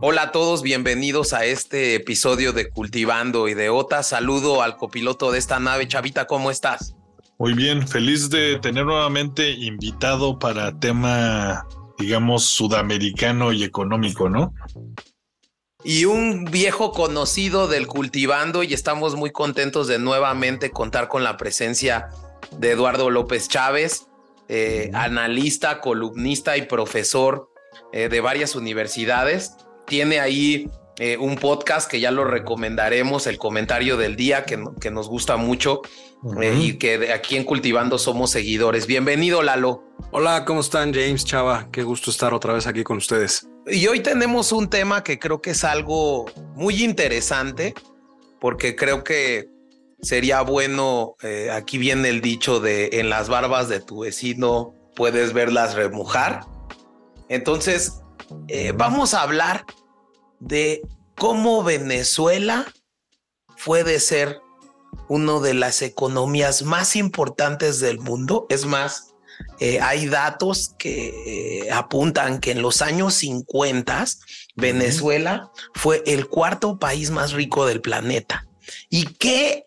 Hola a todos, bienvenidos a este episodio de Cultivando Ideotas. Saludo al copiloto de esta nave, Chavita, ¿cómo estás? Muy bien, feliz de tener nuevamente invitado para tema, digamos, sudamericano y económico, ¿no? Y un viejo conocido del Cultivando y estamos muy contentos de nuevamente contar con la presencia de Eduardo López Chávez, eh, analista, columnista y profesor eh, de varias universidades tiene ahí eh, un podcast que ya lo recomendaremos, el comentario del día, que, que nos gusta mucho eh, y que aquí en Cultivando somos seguidores. Bienvenido, Lalo. Hola, ¿cómo están, James, Chava? Qué gusto estar otra vez aquí con ustedes. Y hoy tenemos un tema que creo que es algo muy interesante, porque creo que sería bueno, eh, aquí viene el dicho de en las barbas de tu vecino puedes verlas remojar. Entonces, vamos a hablar de cómo Venezuela puede ser una de las economías más importantes del mundo. Es más, eh, hay datos que eh, apuntan que en los años 50 Venezuela fue el cuarto país más rico del planeta. ¿Y qué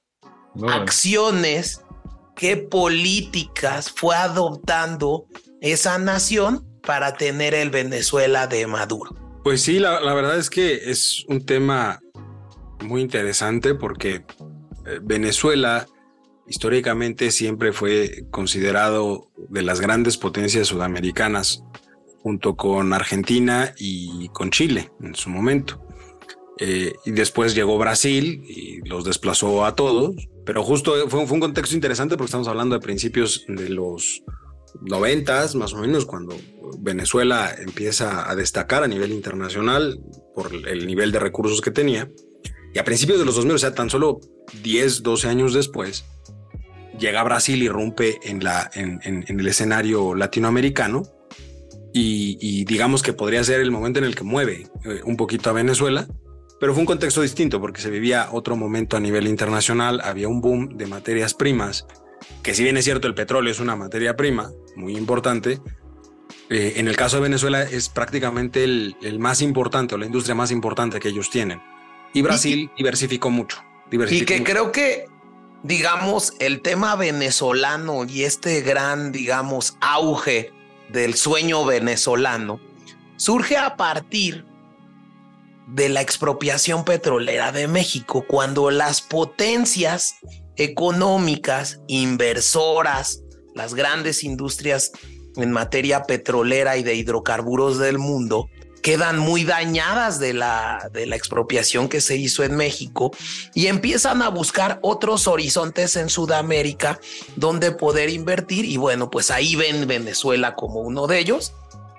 acciones, qué políticas fue adoptando esa nación para tener el Venezuela de Maduro? Pues sí, la, verdad es que es un tema muy interesante porque eh, Venezuela históricamente siempre fue considerado de las grandes potencias sudamericanas junto con Argentina y con Chile en su momento. Eh, y después llegó Brasil y los desplazó a todos, pero justo fue, fue un contexto interesante porque estamos hablando de principios de los noventas, más o menos, cuando Venezuela empieza a destacar a nivel internacional por el nivel de recursos que tenía. Y a principios de los 2000, o sea, tan solo 10, 12 años después, llega Brasil y rompe en, la, en, el escenario latinoamericano. Y, digamos que podría ser el momento en el que mueve eh, un poquito a Venezuela, pero fue un contexto distinto porque se vivía otro momento a nivel internacional, había un boom de materias primas que si bien es cierto el petróleo es una materia prima muy importante, eh, en el caso de Venezuela es prácticamente el, más importante o la industria más importante que ellos tienen. Y Brasil diversificó mucho. y que creo que, digamos, el tema venezolano y este gran, digamos, auge del sueño venezolano surge a partir de la expropiación petrolera de México, cuando las potencias económicas, inversoras, las grandes industrias en materia petrolera y de hidrocarburos del mundo quedan muy dañadas de la, de la expropiación que se hizo en México y empiezan a buscar otros horizontes en Sudamérica donde poder invertir y bueno, pues ahí ven Venezuela como uno de ellos.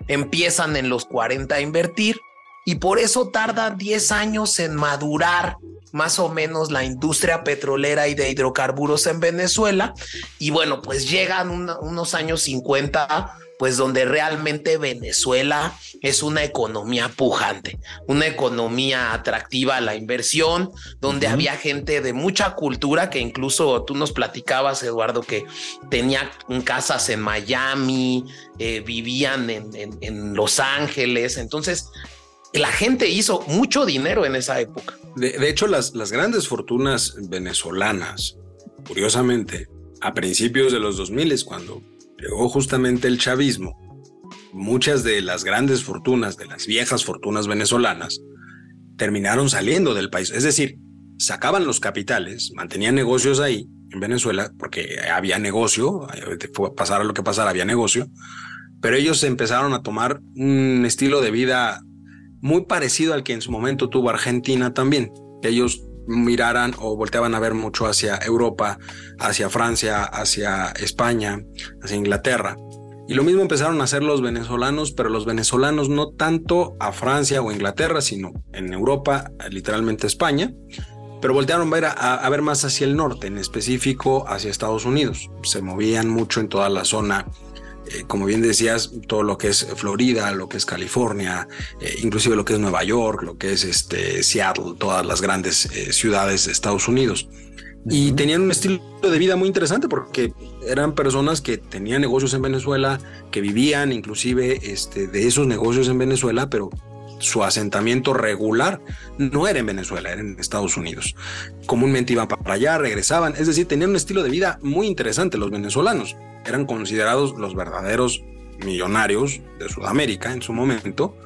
Empiezan en los 40 a invertir y por eso tardan 10 años en madurar más o menos la industria petrolera y de hidrocarburos en Venezuela. Y bueno, pues llegan unos años 50 pues donde realmente Venezuela es una economía pujante, una economía atractiva a la inversión, donde había gente de mucha cultura que incluso tú nos platicabas, Eduardo, que tenía casas en Miami, eh, vivían en, en Los Ángeles, entonces la gente hizo mucho dinero en esa época. De, hecho, las, las, grandes fortunas venezolanas, curiosamente, a principios de los 2000, cuando llegó justamente el chavismo, muchas de las grandes fortunas, de las viejas fortunas venezolanas, terminaron saliendo del país. Es decir, sacaban los capitales, mantenían negocios ahí en Venezuela, porque había negocio, pasara lo que pasara, había negocio, pero ellos empezaron a tomar un estilo de vida muy parecido al que en su momento tuvo Argentina también. Ellos miraran o volteaban a ver mucho hacia Europa, hacia Francia, hacia España, hacia Inglaterra. Y lo mismo empezaron a hacer los venezolanos, pero los venezolanos no tanto a Francia o Inglaterra, sino en Europa, literalmente España, pero voltearon a ver, a ver más hacia el norte, en específico hacia Estados Unidos. Se movían mucho en toda la zona eh, como bien decías, todo lo que es Florida, lo que es California, eh, inclusive lo que es Nueva York, lo que es este, Seattle, todas las grandes eh, ciudades de Estados Unidos. Y tenían un estilo de vida muy interesante porque eran personas que tenían negocios en Venezuela, que vivían inclusive este, de esos negocios en Venezuela, pero su asentamiento regular no era en Venezuela, era en Estados Unidos. Comúnmente iban para allá, regresaban, es decir, tenían un estilo de vida muy interesante los venezolanos. Eran considerados los verdaderos millonarios de Sudamérica en su momento,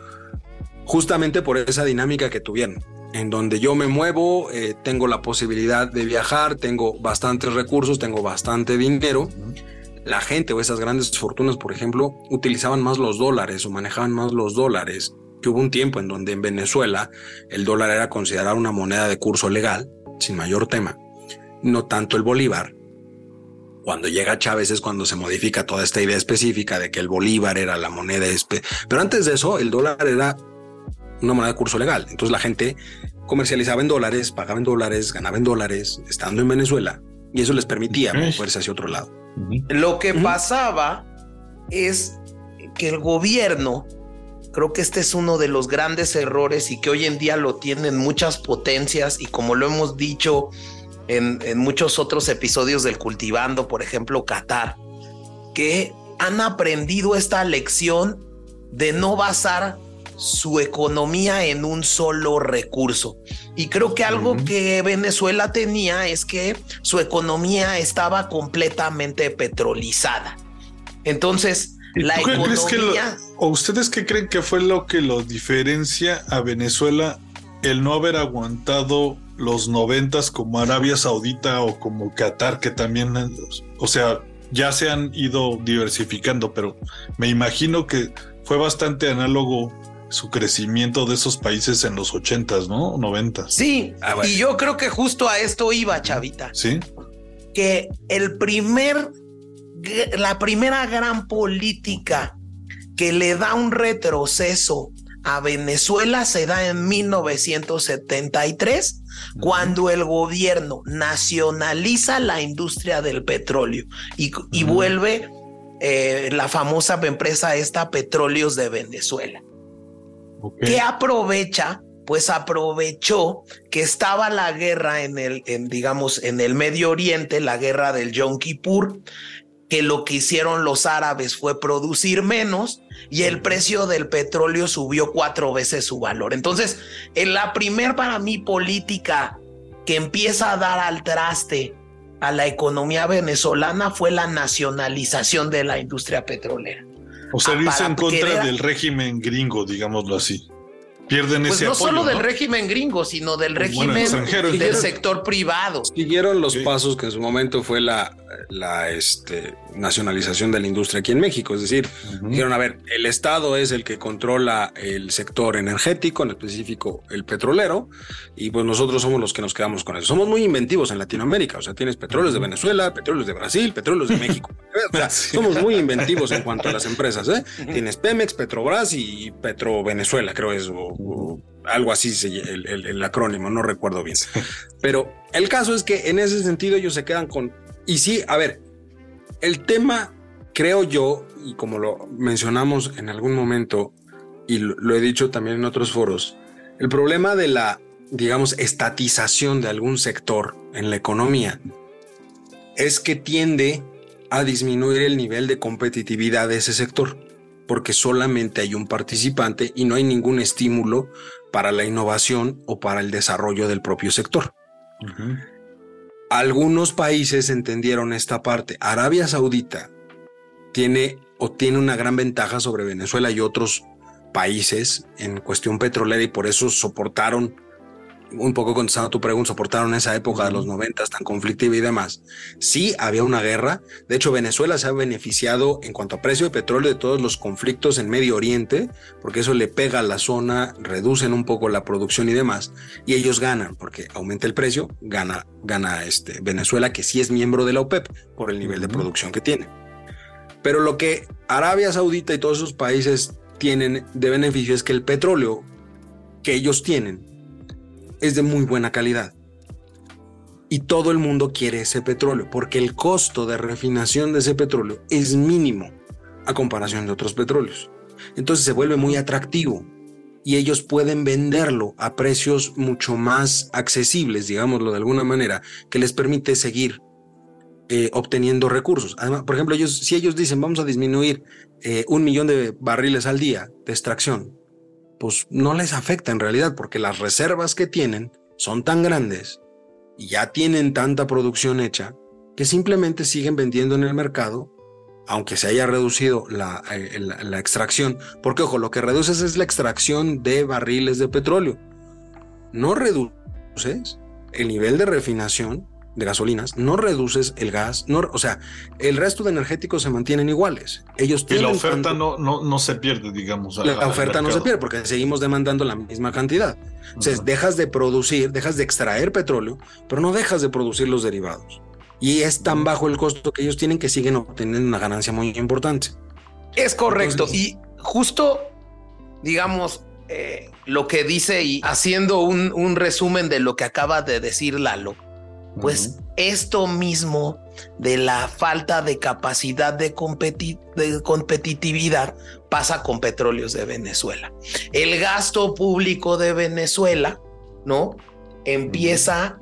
justamente por esa dinámica que tuvieron en donde yo me muevo, eh, tengo la posibilidad de viajar, tengo bastantes recursos, tengo bastante dinero. La gente o esas grandes fortunas, por ejemplo, utilizaban más los dólares o manejaban más los dólares. Que hubo un tiempo en donde en Venezuela el dólar era considerado una moneda de curso legal, sin mayor tema, no tanto el bolívar. Cuando llega Chávez es cuando se modifica toda esta idea específica de que el bolívar era la moneda. Pero antes de eso, el dólar era una moneda de curso legal. Entonces la gente comercializaba en dólares, pagaba en dólares, ganaba en dólares, estando en Venezuela, y eso les permitía moverse hacia otro lado. Lo que pasaba es que el gobierno, creo que este es uno de los grandes errores y que hoy en día lo tienen muchas potencias y como lo hemos dicho en, en muchos otros episodios del Cultivando, por ejemplo, Qatar, que han aprendido esta lección de no basar su economía en un solo recurso. Y creo que algo que Venezuela tenía es que su economía estaba completamente petrolizada. Entonces, la economía... ¿O ustedes qué creen que fue lo que lo diferencia a Venezuela el no haber aguantado los noventas como Arabia Saudita o como Qatar, que también, o sea, ya se han ido diversificando, pero me imagino que fue bastante análogo su crecimiento de esos países en los ochentas, ¿no? Noventas. Sí, ah, y yo creo que justo a esto iba, Chavita. Sí. Que el primer, la primera gran política que le da un retroceso a Venezuela se da en 1973, cuando el gobierno nacionaliza la industria del petróleo y, vuelve eh, la famosa empresa esta Petróleos de Venezuela. ¿Qué aprovecha? Pues aprovechó que estaba la guerra en el, en, digamos, en el Medio Oriente, la guerra del Yom Kippur, que lo que hicieron los árabes fue producir menos y el precio del petróleo subió cuatro veces su valor. Entonces, en la primer para mí política que empieza a dar al traste a la economía venezolana fue la nacionalización de la industria petrolera. O sea, dice en contra del régimen gringo, digámoslo así. Pierden pues ese no apoyo, solo del régimen gringo, sino del régimen del sector privado. Siguieron los pasos que en su momento fue la, la este, nacionalización de la industria aquí en México. Es decir, dijeron, a ver, el Estado es el que controla el sector energético, en específico el petrolero, y pues nosotros somos los que nos quedamos con eso. Somos muy inventivos en Latinoamérica, o sea, tienes petróleos de Venezuela, petróleos de Brasil, petróleos de México. O sea, somos muy inventivos en cuanto a las empresas. ¿eh? Tienes Pemex, Petrobras y Petro Venezuela, creo es, o, algo así el, el acrónimo, no recuerdo bien. Pero el caso es que en ese sentido ellos se quedan con y sí, a ver, el tema, creo yo, y como lo mencionamos en algún momento, y lo, he dicho también en otros foros, el problema de la, digamos, estatización de algún sector en la economía es que tiende a disminuir el nivel de competitividad de ese sector, porque solamente hay un participante y no hay ningún estímulo para la innovación o para el desarrollo del propio sector. Algunos países entendieron esta parte. Arabia Saudita tiene o tiene una gran ventaja sobre Venezuela y otros países en cuestión petrolera y por eso soportaron un poco contestando a tu pregunta, soportaron esa época de los noventas tan conflictiva y demás. Sí, había una guerra. De hecho, Venezuela se ha beneficiado en cuanto a precio de petróleo de todos los conflictos en Medio Oriente, porque eso le pega a la zona, reducen un poco la producción y demás, y ellos ganan, porque aumenta el precio, gana, gana este, Venezuela, que sí es miembro de la OPEP por el nivel de producción que tiene. Pero lo que Arabia Saudita y todos esos países tienen de beneficio es que el petróleo que ellos tienen es de muy buena calidad. Y todo el mundo quiere ese petróleo porque el costo de refinación de ese petróleo es mínimo a comparación de otros petróleos. Entonces se vuelve muy atractivo y ellos pueden venderlo a precios mucho más accesibles, digámoslo de alguna manera, que les permite seguir eh, obteniendo recursos. Además, por ejemplo, ellos, si ellos dicen vamos a disminuir eh, un millón de barriles al día de extracción, pues no les afecta en realidad, porque las reservas que tienen son tan grandes y ya tienen tanta producción hecha que simplemente siguen vendiendo en el mercado, aunque se haya reducido la, extracción. Porque, ojo, lo que reduces es la extracción de barriles de petróleo. No reduces el nivel de refinación de gasolinas, no reduces el gas, no, o sea, el resto de energéticos se mantienen iguales. Ellos y la oferta no, no, no se pierde, digamos. La, oferta no se pierde porque seguimos demandando la misma cantidad. Entonces, dejas de producir, dejas de extraer petróleo, pero no dejas de producir los derivados. Y es tan bajo el costo que ellos tienen que siguen obteniendo una ganancia muy importante. Es correcto. y justo, digamos, eh, lo que dice y haciendo un, un resumen de lo que acaba de decir Lalo, pues esto mismo de la falta de capacidad de, competitividad pasa con petróleos de Venezuela. El gasto público de Venezuela, ¿no? Empieza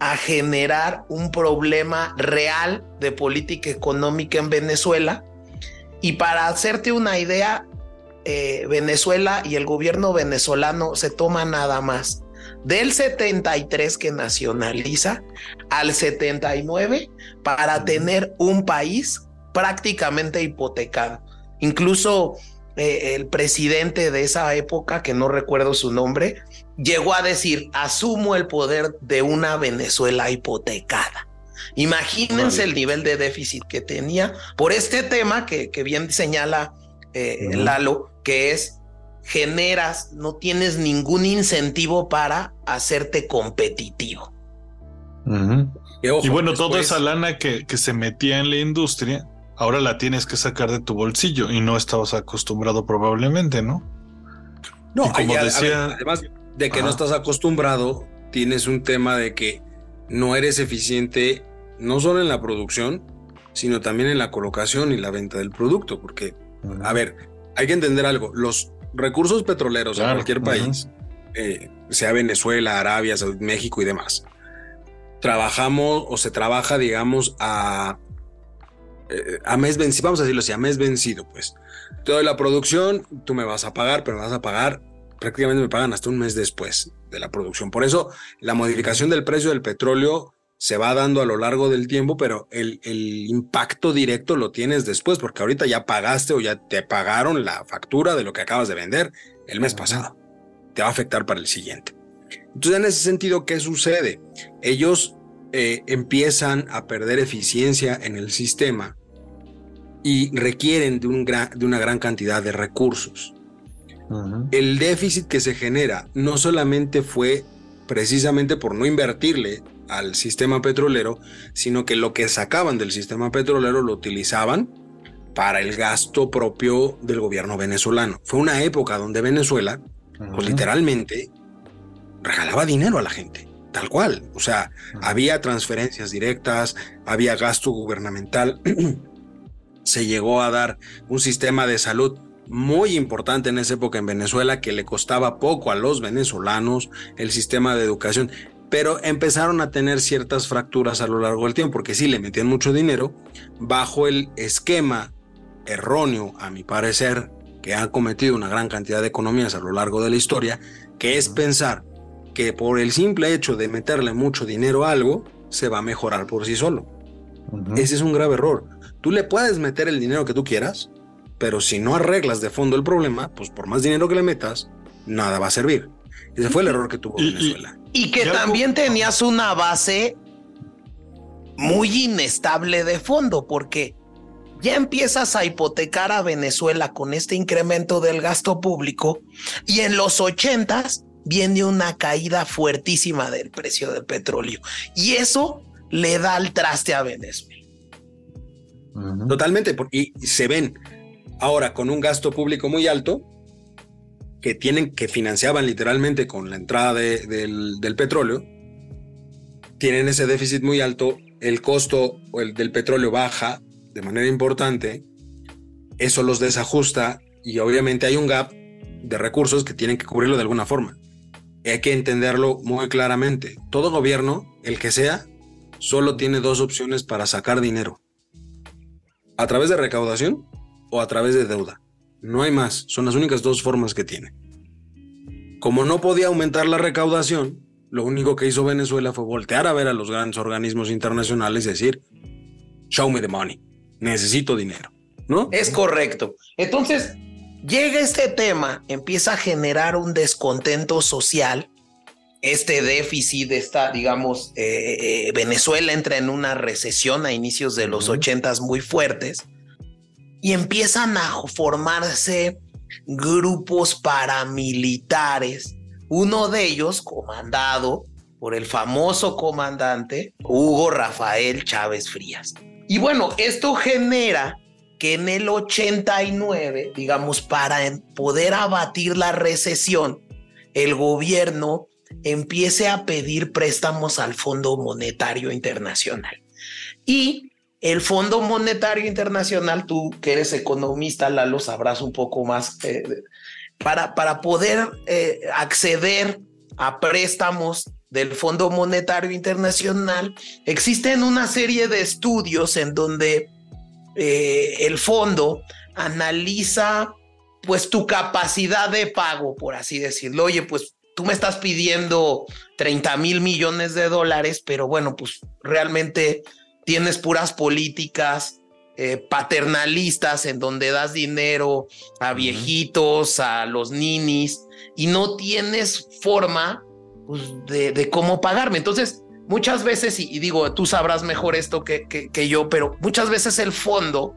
a generar un problema real de política económica en Venezuela. Y para hacerte una idea, eh, Venezuela y el gobierno venezolano se toma nada más del 73 que nacionaliza al 79 para tener un país prácticamente hipotecado. Incluso eh, el presidente de esa época, que no recuerdo su nombre, llegó a decir, asumo el poder de una Venezuela hipotecada. Imagínense el nivel de déficit que tenía por este tema que, que bien señala eh, Lalo, que es generas, no tienes ningún incentivo para hacerte competitivo. y, bueno, toda esa lana que, que, se metía en la industria, ahora la tienes que sacar de tu bolsillo y no estabas acostumbrado probablemente, ¿no? No, como decía, además de que no estás acostumbrado, tienes un tema de que no eres eficiente no solo en la producción, sino también en la colocación y la venta del producto, porque, a ver, hay que entender algo, los recursos petroleros en cualquier país, eh, sea Venezuela, Arabia, México y demás, trabajamos o se trabaja, digamos, a, eh, a mes vencido, vamos a decirlo así, a mes vencido, pues. Toda la producción, tú me vas a pagar, pero me vas a pagar, prácticamente me pagan hasta un mes después de la producción. Por eso, la modificación del precio del petróleo se va dando a lo largo del tiempo, pero el, impacto directo lo tienes después, porque ahorita ya pagaste o ya te pagaron la factura de lo que acabas de vender el mes pasado. Te va a afectar para el siguiente. Entonces, en ese sentido, ¿qué sucede? Ellos eh, empiezan a perder eficiencia en el sistema y requieren de, un de una gran cantidad de recursos. El déficit que se genera no solamente fue precisamente por no invertirle al sistema petrolero, sino que lo que sacaban del sistema petrolero lo utilizaban para el gasto propio del gobierno venezolano. Fue una época donde Venezuela, pues literalmente, regalaba dinero a la gente, tal cual. O sea, había transferencias directas, había gasto gubernamental, se llegó a dar un sistema de salud muy importante en esa época en Venezuela que le costaba poco a los venezolanos, el sistema de educación pero empezaron a tener ciertas fracturas a lo largo del tiempo, porque sí le metían mucho dinero bajo el esquema erróneo, a mi parecer, que han cometido una gran cantidad de economías a lo largo de la historia, que es pensar que por el simple hecho de meterle mucho dinero a algo, se va a mejorar por sí solo. Ese es un grave error. Tú le puedes meter el dinero que tú quieras, pero si no arreglas de fondo el problema, pues por más dinero que le metas, nada va a servir. Ese fue el error que tuvo Venezuela. Y que también tenías una base muy inestable de fondo, porque ya empiezas a hipotecar a Venezuela con este incremento del gasto público y en los ochentas viene una caída fuertísima del precio del petróleo y eso le da el traste a Venezuela. Totalmente, y se ven ahora con un gasto público muy alto, que tienen, que financiaban literalmente con la entrada del, petróleo, tienen ese déficit muy alto, el costo el del petróleo baja de manera importante, eso los desajusta y obviamente hay un gap de recursos que tienen que cubrirlo de alguna forma. hay que entenderlo muy claramente. Todo gobierno, el que sea, solo tiene dos opciones para sacar dinero. A través de recaudación o a través de deuda. No hay más, son las únicas dos formas que tiene. Como no podía aumentar la recaudación, lo único que hizo Venezuela fue voltear a ver a los grandes organismos internacionales y decir, show me the money, necesito dinero, ¿no? Es correcto. Entonces, llega este tema, empieza a generar un descontento social, este déficit, esta, digamos, eh, eh, Venezuela entra en una recesión a inicios de los ochentas muy fuertes y empiezan a formarse grupos paramilitares, uno de ellos comandado por el famoso comandante Hugo Rafael Chávez Frías. Y bueno, esto genera que en el 89, digamos, para poder abatir la recesión, el gobierno empiece a pedir préstamos al Fondo Monetario Internacional. Y el Fondo Monetario Internacional, tú que eres economista, Lalo, sabrás un poco más, eh, para, para poder eh, acceder a préstamos del Fondo Monetario Internacional, existen una serie de estudios en donde eh, el fondo analiza pues tu capacidad de pago, por así decirlo. Oye, pues tú me estás pidiendo 30 mil millones de dólares, pero bueno, pues realmente tienes puras políticas eh, paternalistas en donde das dinero a viejitos, a los ninis, y no tienes forma pues, de cómo pagarme. Entonces, muchas veces, y, digo, tú sabrás mejor esto que, que, yo, pero muchas veces el fondo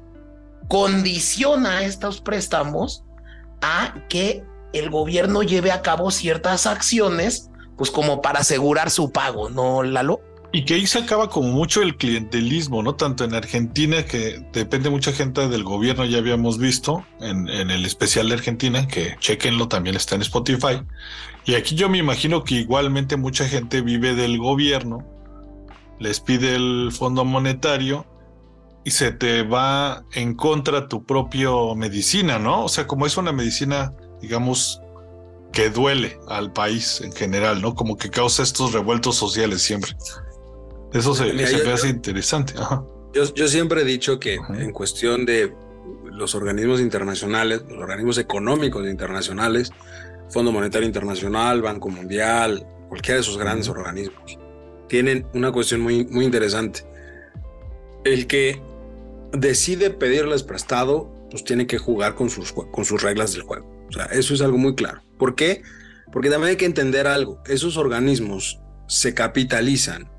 condiciona estos préstamos a que el gobierno lleve a cabo ciertas acciones, pues como para asegurar su pago, ¿no, Lalo? Y que ahí se acaba como mucho el clientelismo, ¿no? Tanto en Argentina, que depende mucha gente del gobierno, ya habíamos visto en, el especial de Argentina, que chequenlo, también está en Spotify. Y aquí yo me imagino que igualmente mucha gente vive del gobierno, les pide el Fondo Monetario y se te va en contra tu propio medicina, ¿no? O sea, como es una medicina, digamos, que duele al país en general, ¿no? Como que causa estos revueltos sociales siempre. Eso se, me hace interesante. Yo, siempre he dicho que en cuestión de los organismos internacionales, los organismos económicos internacionales, Fondo Monetario Internacional, Banco Mundial, cualquiera de esos grandes organismos, tienen una cuestión muy, muy interesante. El que decide pedirles prestado, pues tiene que jugar con sus, con sus reglas del juego. O sea, eso es algo muy claro. ¿Por qué? Porque también hay que entender algo. Esos organismos se capitalizan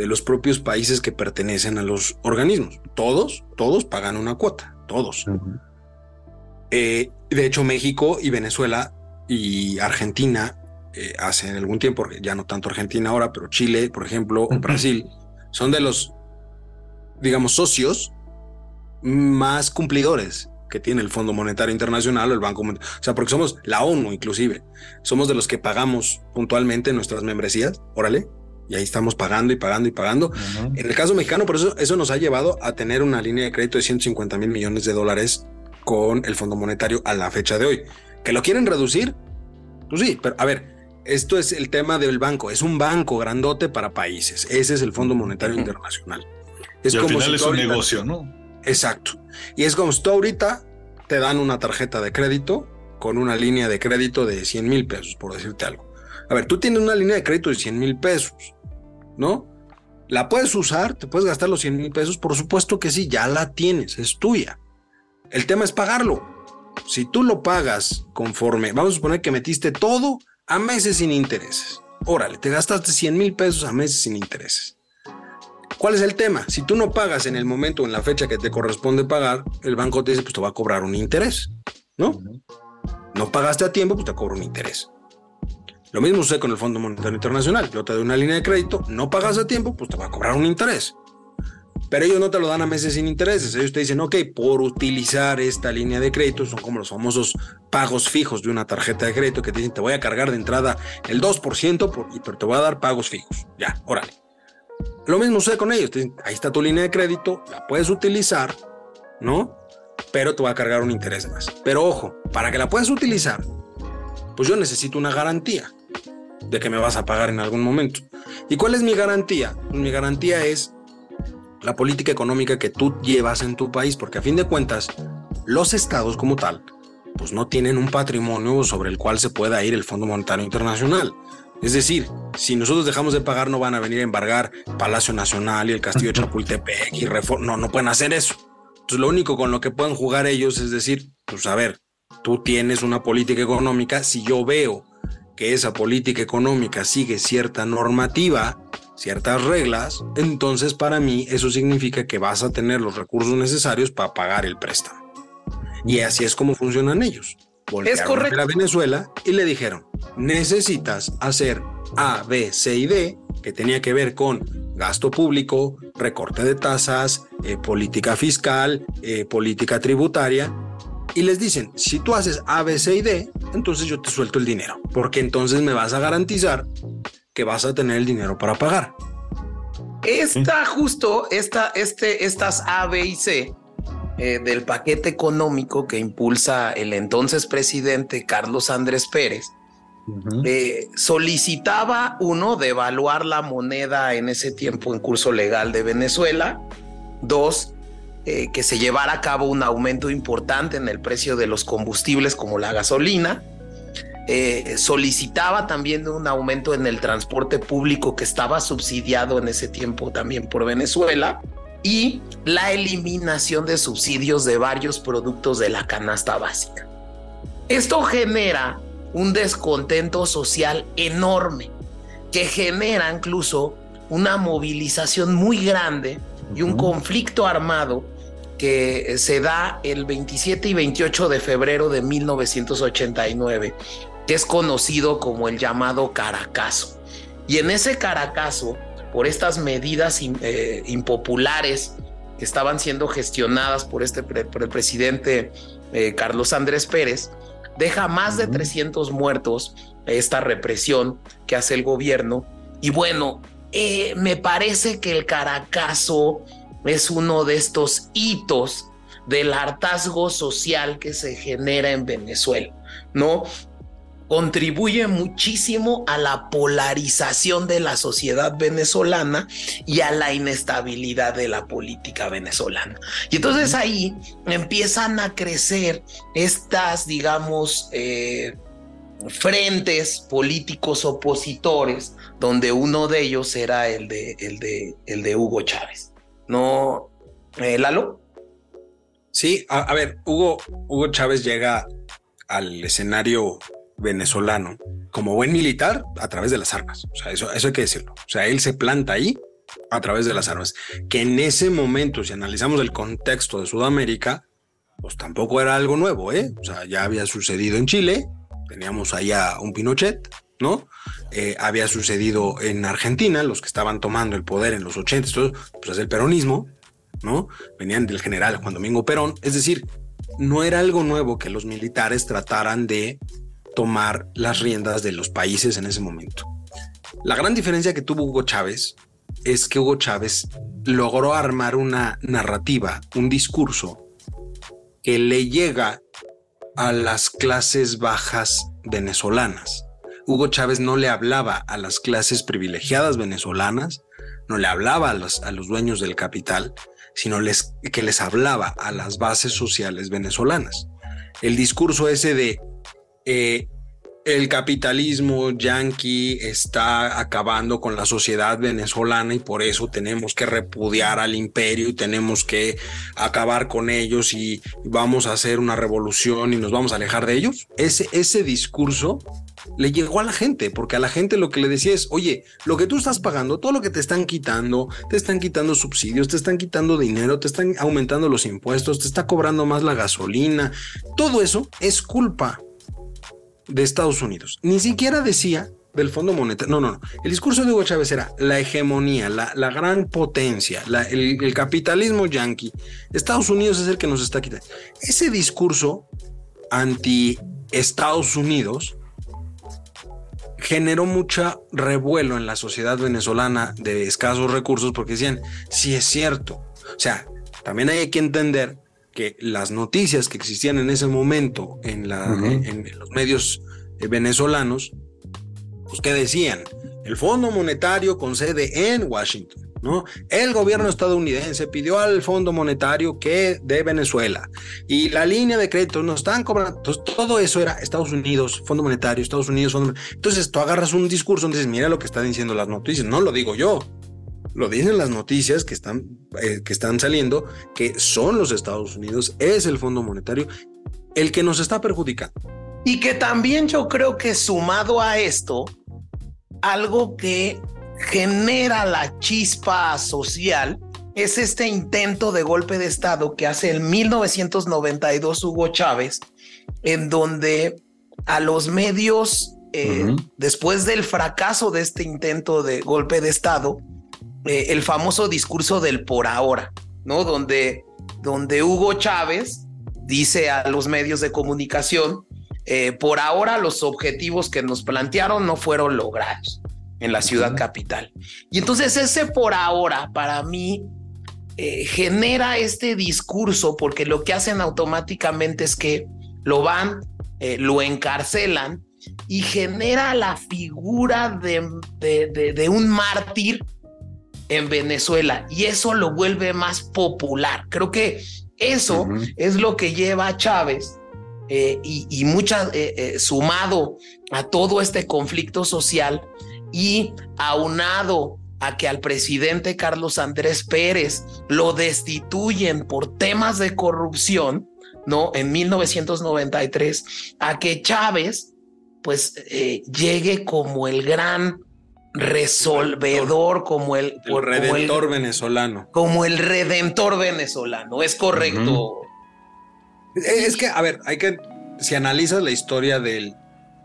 de los propios países que pertenecen a los organismos. Todos, todos pagan una cuota, todos. Eh, de hecho, México y Venezuela y Argentina eh, hace algún tiempo, ya no tanto Argentina ahora, pero Chile, por ejemplo, o Brasil, son de los, digamos, socios más cumplidores que tiene el Fondo Monetario Internacional o el Banco Monetario. O sea, porque somos la ONU inclusive. Somos de los que pagamos puntualmente nuestras membresías, órale, y ahí estamos pagando y pagando y pagando. En el caso mexicano, por eso eso nos ha llevado a tener una línea de crédito de 150 mil millones de dólares con el Fondo Monetario a la fecha de hoy. ¿Que lo quieren reducir? Pues sí, pero a ver, esto es el tema del banco, es un banco grandote para países, ese es el Fondo Monetario Internacional. Es como al final es un negocio, ¿no? Exacto. Y es como si tú ahorita te dan una tarjeta de crédito con una línea de crédito de 100 mil pesos, por decirte algo. A ver, tú tienes una línea de crédito de 100 mil pesos ¿no? ¿La puedes usar? ¿Te puedes gastar los 100 mil pesos? Por supuesto que sí, ya la tienes, es tuya. El tema es pagarlo. Si tú lo pagas conforme, vamos a suponer que metiste todo a meses sin intereses. Órale, te gastaste 100 mil pesos a meses sin intereses. ¿Cuál es el tema? Si tú no pagas en el momento, en la fecha que te corresponde pagar, el banco te dice, pues te va a cobrar un interés, ¿no? No pagaste a tiempo, pues te cobra un interés. Lo mismo sucede con el Fondo Monetario Internacional. Yo te doy una línea de crédito, no pagas a tiempo, pues te va a cobrar un interés. Pero ellos no te lo dan a meses sin intereses. Ellos te dicen, ok, por utilizar esta línea de crédito, son como los famosos pagos fijos de una tarjeta de crédito que te dicen, te voy a cargar de entrada el 2%, por, pero te voy a dar pagos fijos. Ya, órale. Lo mismo sucede con ellos. dicen, ahí está tu línea de crédito, la puedes utilizar, ¿no? Pero te va a cargar un interés más. Pero ojo, para que la puedas utilizar, pues yo necesito una garantía de que me vas a pagar en algún momento. ¿Y cuál es mi garantía? Pues mi garantía es la política económica que tú llevas en tu país, porque a fin de cuentas, los estados como tal, pues no tienen un patrimonio sobre el cual se pueda ir el Fondo Monetario Internacional. Es decir, si nosotros dejamos de pagar, no van a venir a embargar Palacio Nacional y el Castillo de Chapultepec y Reforma. No, no pueden hacer eso. Entonces, lo único con lo que pueden jugar ellos es decir, pues a ver, tú tienes una política económica, si yo veo que esa política económica sigue cierta normativa, ciertas reglas, entonces para mí eso significa que vas a tener los recursos necesarios para pagar el préstamo. Y así es como funcionan ellos es correcto. a Venezuela y le dijeron, necesitas hacer A, B, C y D, que tenía que ver con gasto público, recorte de tasas, eh, política fiscal, eh, política tributaria. Y les dicen, si tú haces A, B, C y D, entonces yo te suelto el dinero, porque entonces me vas a garantizar que vas a tener el dinero para pagar. Esta justo, esta, este, estas A, B y C eh, del paquete económico que impulsa el entonces presidente Carlos Andrés Pérez, eh, solicitaba uno devaluar la moneda en ese tiempo en curso legal de Venezuela, dos, eh, que se llevara a cabo un aumento importante en el precio de los combustibles como la gasolina, solicitaba también un aumento en el transporte público que estaba subsidiado en ese tiempo también por Venezuela, y la eliminación de subsidios de varios productos de la canasta básica. Esto genera un descontento social enorme que genera incluso una movilización muy grande y un conflicto armado que se da el 27 y 28 de febrero de 1989, que es conocido como el llamado Caracazo. Y en ese Caracazo, por estas medidas eh, impopulares que estaban siendo gestionadas por, este, por el presidente eh, Carlos Andrés Pérez, deja más de 300 muertos esta represión que hace el gobierno. Y bueno, eh, me parece que el Caracazo es uno de estos hitos del hartazgo social que se genera en Venezuela, ¿no? contribuye muchísimo a la polarización de la sociedad venezolana y a la inestabilidad de la política venezolana. Y entonces ahí empiezan a crecer estas, digamos, eh, frentes políticos opositores, donde uno de ellos era el de, el de, el de Hugo Chávez. ¿No, eh, Lalo? Sí, a, ver, Hugo, Hugo Chávez llega al escenario venezolano como buen militar a través de las armas. O sea, eso, eso hay que decirlo. O sea, él se planta ahí a través de las armas. Que en ese momento, si analizamos el contexto de Sudamérica, pues tampoco era algo nuevo, ¿eh? O sea, ya había sucedido en Chile, teníamos allá un Pinochet, ¿no? Eh, había sucedido en Argentina, los que estaban tomando el poder en los 80, pues es el peronismo, ¿no? Venían del general Juan Domingo Perón, es decir, no era algo nuevo que los militares trataran de tomar las riendas de los países en ese momento. La gran diferencia que tuvo Hugo Chávez es que Hugo Chávez logró armar una narrativa, un discurso que le llega a las clases bajas venezolanas. Hugo Chávez no le hablaba a las clases privilegiadas venezolanas, no le hablaba a los, a los dueños del capital, sino que les hablaba a las bases sociales venezolanas. El discurso ese de eh, el capitalismo yanqui está acabando con la sociedad venezolana y por eso tenemos que repudiar al imperio y tenemos que acabar con ellos y vamos a hacer una revolución y nos vamos a alejar de ellos. Ese, ese discurso le llegó a la gente, porque a la gente lo que le decía es, oye, lo que tú estás pagando, todo lo que te están quitando, te están quitando subsidios, te están quitando dinero, te están aumentando los impuestos, te está cobrando más la gasolina, todo eso es culpa de Estados Unidos. Ni siquiera decía del Fondo Monetario. No, no, no. El discurso de Hugo Chávez era la hegemonía, la, la gran potencia, el, capitalismo yanqui. Estados Unidos es el que nos está quitando. Ese discurso anti Estados Unidos generó mucho revuelo en la sociedad venezolana de escasos recursos porque decían, sí es cierto. O sea, también hay que entender que las noticias que existían en ese momento en, la, en, los medios eh, venezolanos, pues que decían, el Fondo Monetario con sede en Washington, ¿no? El gobierno estadounidense pidió al Fondo Monetario que de Venezuela y la línea de crédito nos están cobrando. Entonces, todo eso era Estados Unidos, Fondo Monetario, Estados Unidos, Fondo Entonces, tú agarras un discurso y dices, mira lo que están diciendo las noticias. No lo digo yo. Lo dicen las noticias que están, eh, que están saliendo, que son los Estados Unidos, es el Fondo Monetario el que nos está perjudicando. Y que también yo creo que sumado a esto, algo que genera la chispa social es este intento de golpe de Estado que hace en 1992 Hugo Chávez, en donde a los medios, eh, después del fracaso de este intento de golpe de Estado, eh, el famoso discurso del por ahora, ¿no? Donde, donde Hugo Chávez dice a los medios de comunicación, eh, por ahora los objetivos que nos plantearon no fueron logrados en la ciudad capital. Y entonces ese por ahora para mí eh, genera este discurso porque lo que hacen automáticamente es que lo van, eh, lo encarcelan y genera la figura de, de, un mártir en Venezuela y eso lo vuelve más popular. Creo que eso es lo que lleva a Chávez eh, y, y muchas, sumado a todo este conflicto social, y aunado a que al presidente Carlos Andrés Pérez lo destituyen por temas de corrupción, ¿no? En 1993, a que Chávez, pues, eh, llegue como el gran resolvedor, como el, redentor venezolano. Como el redentor venezolano, es correcto. Es que, a ver, hay que, si analizas la historia de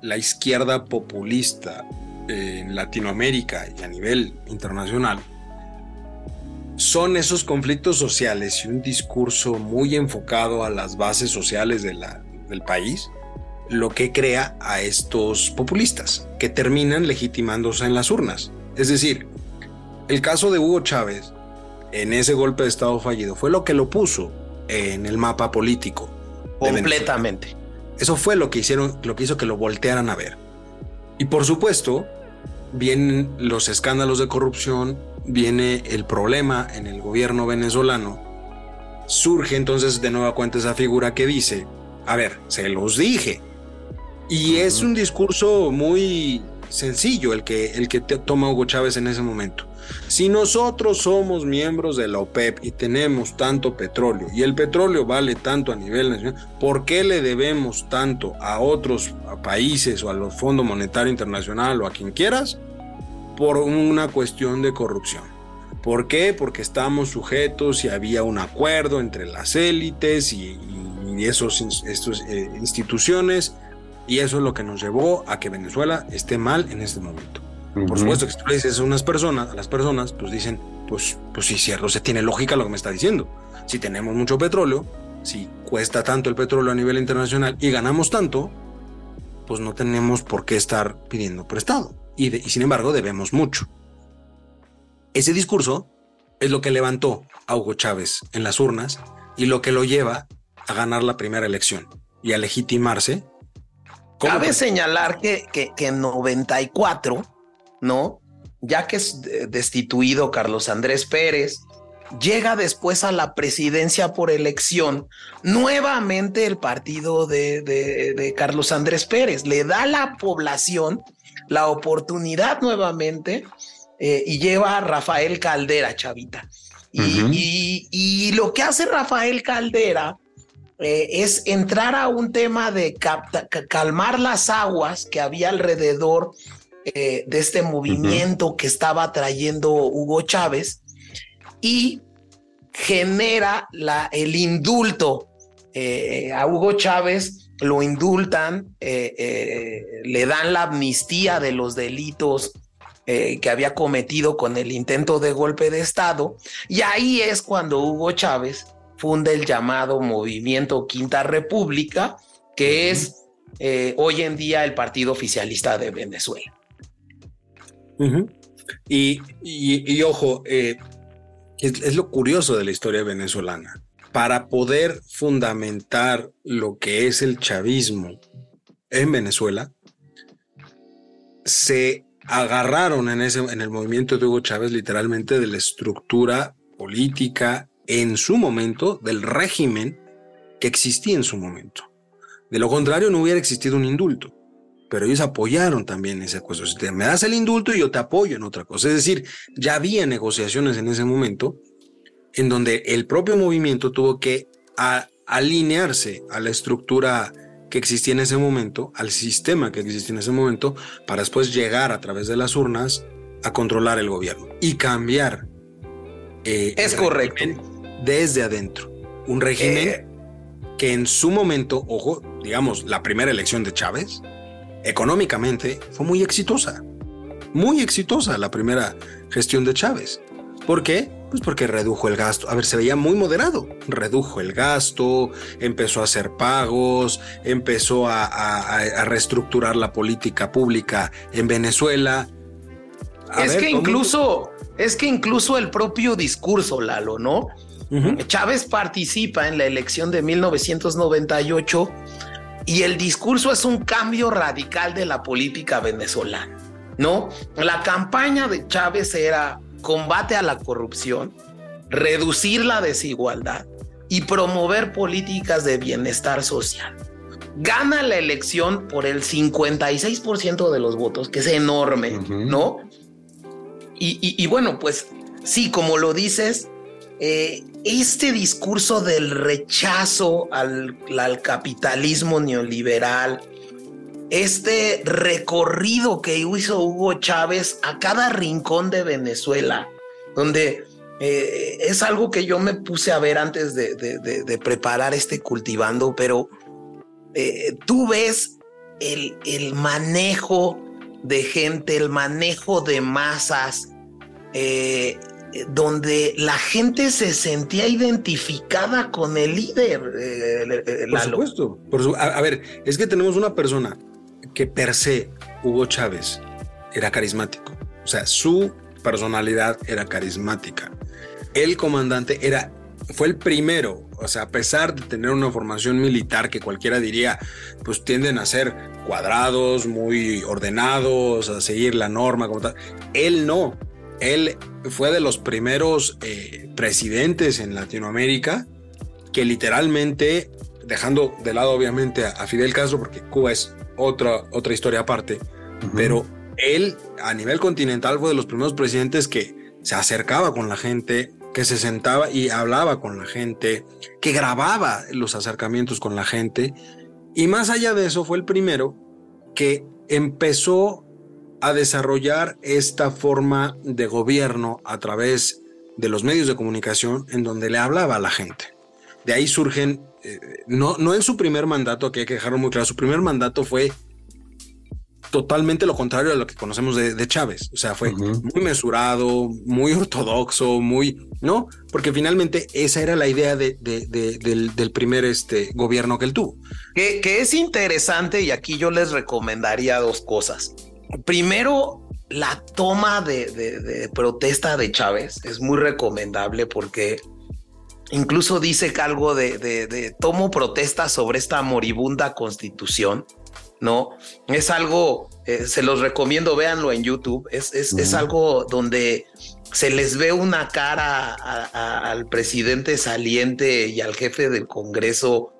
la izquierda populista en Latinoamérica y a nivel internacional, son esos conflictos sociales y un discurso muy enfocado a las bases sociales de la, del país lo que crea a estos populistas que terminan legitimándose en las urnas. Es decir, el caso de Hugo Chávez en ese golpe de Estado fallido fue lo que lo puso en el mapa político. Completamente. Eso fue lo que hicieron, lo que hizo que lo voltearan a ver. Y por supuesto, vienen los escándalos de corrupción, viene el problema en el gobierno venezolano, surge entonces de nueva cuenta esa figura que dice, a ver, se los dije. Y es un discurso muy sencillo el que, el que toma Hugo Chávez en ese momento. Si nosotros somos miembros de la OPEP y tenemos tanto petróleo y el petróleo vale tanto a nivel nacional, ¿por qué le debemos tanto a otros países o a los Fondos Monetario Internacional o a quien quieras? Por una cuestión de corrupción. ¿Por qué? Porque estamos sujetos y había un acuerdo entre las élites y, esos, eh, instituciones y eso es lo que nos llevó a que Venezuela esté mal en este momento. Por supuesto que si tú le dices a unas personas, a las personas, pues dicen, pues, pues sí, cierto, se tiene lógica lo que me está diciendo. Si tenemos mucho petróleo, si cuesta tanto el petróleo a nivel internacional y ganamos tanto, pues no tenemos por qué estar pidiendo prestado. Y, y sin embargo, debemos mucho. Ese discurso es lo que levantó a Hugo Chávez en las urnas y lo que lo lleva a ganar la primera elección y a legitimarse. Cabe señalar que, que, que en 94 ¿no? Ya que es destituido Carlos Andrés Pérez, llega después a la presidencia por elección, nuevamente el partido de, Carlos Andrés Pérez le da a la población la oportunidad nuevamente eh, y lleva a Rafael Caldera, chavita. y, lo que hace Rafael Caldera eh, es entrar a un tema de calmar las aguas que había alrededor eh, de este movimiento que estaba trayendo Hugo Chávez y genera la, el indulto eh, a Hugo Chávez, lo indultan, le dan la amnistía de los delitos que había cometido con el intento de golpe de Estado, y ahí es cuando Hugo Chávez funda el llamado Movimiento Quinta República, que es hoy en día el partido oficialista de Venezuela. Y, ojo, eh, es, lo curioso de la historia venezolana. Para poder fundamentar lo que es el chavismo en Venezuela, se agarraron en, ese, en el movimiento de Hugo Chávez literalmente de la estructura política en su momento, del régimen que existía en su momento. De lo contrario, no hubiera existido un indulto. Pero ellos apoyaron también esa cuestión. Si me das el indulto y yo te apoyo en otra cosa. Es decir, ya había negociaciones en ese momento en donde el propio movimiento tuvo que alinearse a la estructura que existía en ese momento, al sistema que existía en ese momento, para después llegar a través de las urnas a controlar el gobierno y cambiar. Eh, es correcto. Desde adentro. Un régimen eh. que en su momento, ojo, digamos, la primera elección de Chávez, económicamente fue muy exitosa. Muy exitosa la primera gestión de Chávez. ¿Por qué? Pues porque redujo el gasto. A ver, se veía muy moderado. Redujo el gasto, empezó a hacer pagos, empezó a, reestructurar la política pública en Venezuela. es que incluso, es que incluso el propio discurso, Lalo, ¿no? Chávez participa en la elección de 1998 y el discurso es un cambio radical de la política venezolana, ¿no? La campaña de Chávez era combate a la corrupción, reducir la desigualdad y promover políticas de bienestar social. Gana la elección por el 56% de los votos, que es enorme, ¿no? Y, bueno, pues sí, como lo dices, eh, este discurso del rechazo al, al capitalismo neoliberal, este recorrido que hizo Hugo Chávez a cada rincón de Venezuela, donde eh, es algo que yo me puse a ver antes de, preparar este cultivando, pero eh, tú ves el, el, manejo de gente, el manejo de masas, eh, donde la gente se sentía identificada con el líder. por supuesto. a, ver, es que tenemos una persona que per se Hugo Chávez era carismático. O sea, su personalidad era carismática. El comandante era, fue el primero, o sea, a pesar de tener una formación militar que cualquiera diría, pues tienden a ser cuadrados, muy ordenados, a seguir la norma, como tal. Él no. Él fue de los primeros eh, presidentes en Latinoamérica que literalmente, dejando de lado obviamente a Fidel Castro, porque Cuba es otra, otra historia aparte, pero él a nivel continental fue de los primeros presidentes que se acercaba con la gente, que se sentaba y hablaba con la gente, que grababa los acercamientos con la gente. Y más allá de eso, fue el primero que empezó a desarrollar esta forma de gobierno a través de los medios de comunicación en donde le hablaba a la gente. De ahí surgen eh, no, no en su primer mandato, que hay que dejarlo muy claro, su primer mandato fue totalmente lo contrario a lo que conocemos de, Chávez. O sea, fue muy mesurado, muy ortodoxo, muy, ¿no? Porque finalmente esa era la idea de, del, primer este, gobierno que él tuvo. Que, que es interesante y aquí yo les recomendaría dos cosas. Primero, la toma de, protesta de Chávez es muy recomendable porque Incluso dice que algo de, tomo protesta sobre esta moribunda constitución, ¿no? Es algo, eh, se los recomiendo, véanlo en YouTube, es, es, algo donde se les ve una cara al presidente saliente y al jefe del Congreso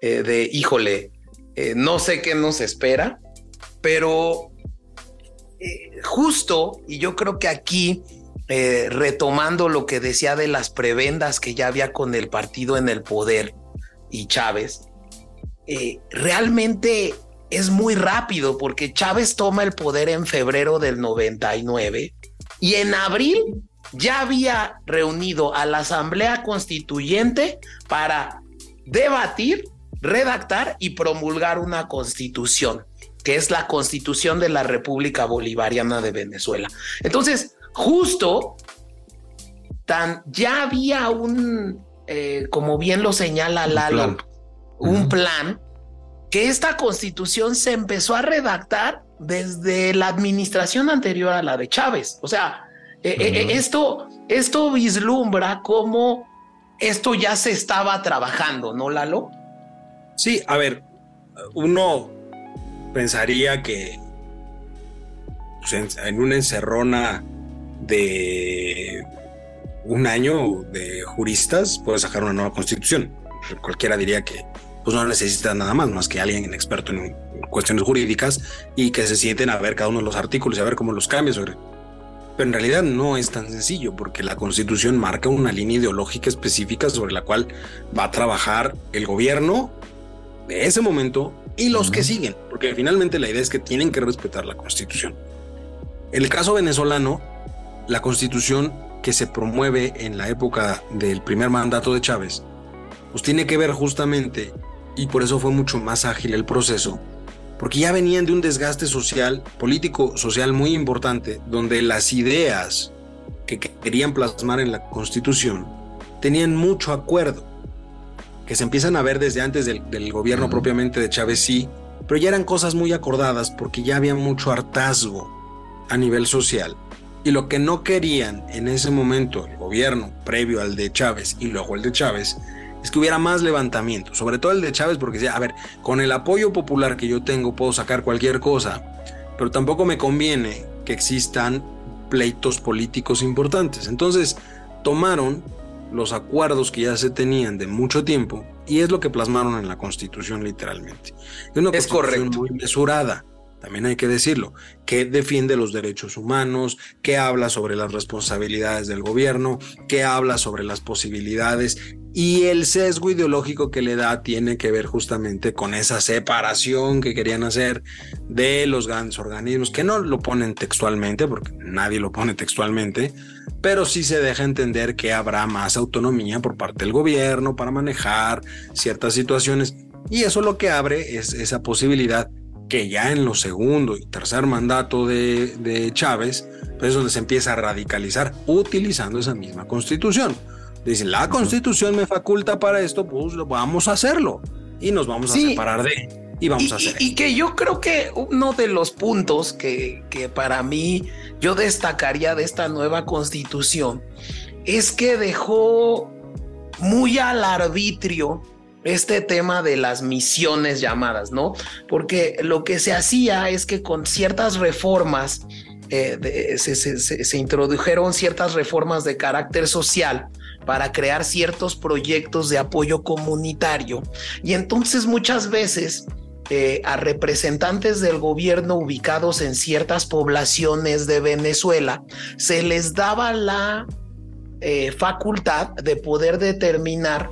eh, de, híjole, eh, no sé qué nos espera, pero justo, y yo creo que aquí eh, retomando lo que decía de las prebendas que ya había con el partido en el poder y Chávez, eh, realmente es muy rápido porque Chávez toma el poder en febrero del 99 y en abril ya había reunido a la Asamblea Constituyente para debatir, redactar y promulgar una constitución, que es la constitución de la República Bolivariana de Venezuela. Entonces, justo tan ya había un, eh, como bien lo señala Lalo, un plan que esta constitución se empezó a redactar desde la administración anterior a la de Chávez. O sea, eh, eh, esto, esto vislumbra cómo esto ya se estaba trabajando, ¿no, Lalo? Sí, a ver, uno pensaría que pues, en, una encerrona de un año de juristas puede sacar una nueva constitución. Cualquiera diría que pues no necesita nada más, más que alguien experto en cuestiones jurídicas y que se sienten a ver cada uno de los artículos y a ver cómo los cambia. Pero en realidad no es tan sencillo porque la constitución marca una línea ideológica específica sobre la cual va a trabajar el gobierno de ese momento y los que siguen, porque finalmente la idea es que tienen que respetar la constitución. En el caso venezolano, la constitución que se promueve en la época del primer mandato de Chávez, pues tiene que ver justamente, y por eso fue mucho más ágil el proceso, porque ya venían de un desgaste social, político, social muy importante, donde las ideas que querían plasmar en la constitución tenían mucho acuerdo que se empiezan a ver desde antes del, gobierno propiamente de Chávez, sí, pero ya eran cosas muy acordadas porque ya había mucho hartazgo a nivel social. Y lo que no querían en ese momento el gobierno previo al de Chávez y luego el de Chávez es que hubiera más levantamiento, sobre todo el de Chávez porque decía, a ver, con el apoyo popular que yo tengo puedo sacar cualquier cosa, pero tampoco me conviene que existan pleitos políticos importantes. Entonces tomaron los acuerdos que ya se tenían de mucho tiempo y es lo que plasmaron en la Constitución literalmente. Es una es constitución muy mesurada, también hay que decirlo, que defiende los derechos humanos, que habla sobre las responsabilidades del gobierno, que habla sobre las posibilidades y el sesgo ideológico que le da tiene que ver justamente con esa separación que querían hacer de los grandes organismos, que no lo ponen textualmente, porque nadie lo pone textualmente, pero sí se deja entender que habrá más autonomía por parte del gobierno para manejar ciertas situaciones. Y eso lo que abre es esa posibilidad que ya en lo segundo y tercer mandato de, de Chávez, pues es donde se empieza a radicalizar utilizando esa misma constitución. Dicen, la constitución me faculta para esto, pues vamos a hacerlo. Y nos vamos a separar de y vamos a hacer. Y, que yo creo que uno de los puntos que, que para mí yo destacaría de esta nueva constitución es que dejó muy al arbitrio este tema de las misiones llamadas, ¿no? Porque lo que se hacía es que con ciertas reformas, eh, se, introdujeron ciertas reformas de carácter social para crear ciertos proyectos de apoyo comunitario. Y entonces muchas veces eh, a representantes del gobierno ubicados en ciertas poblaciones de Venezuela se les daba la eh, facultad de poder determinar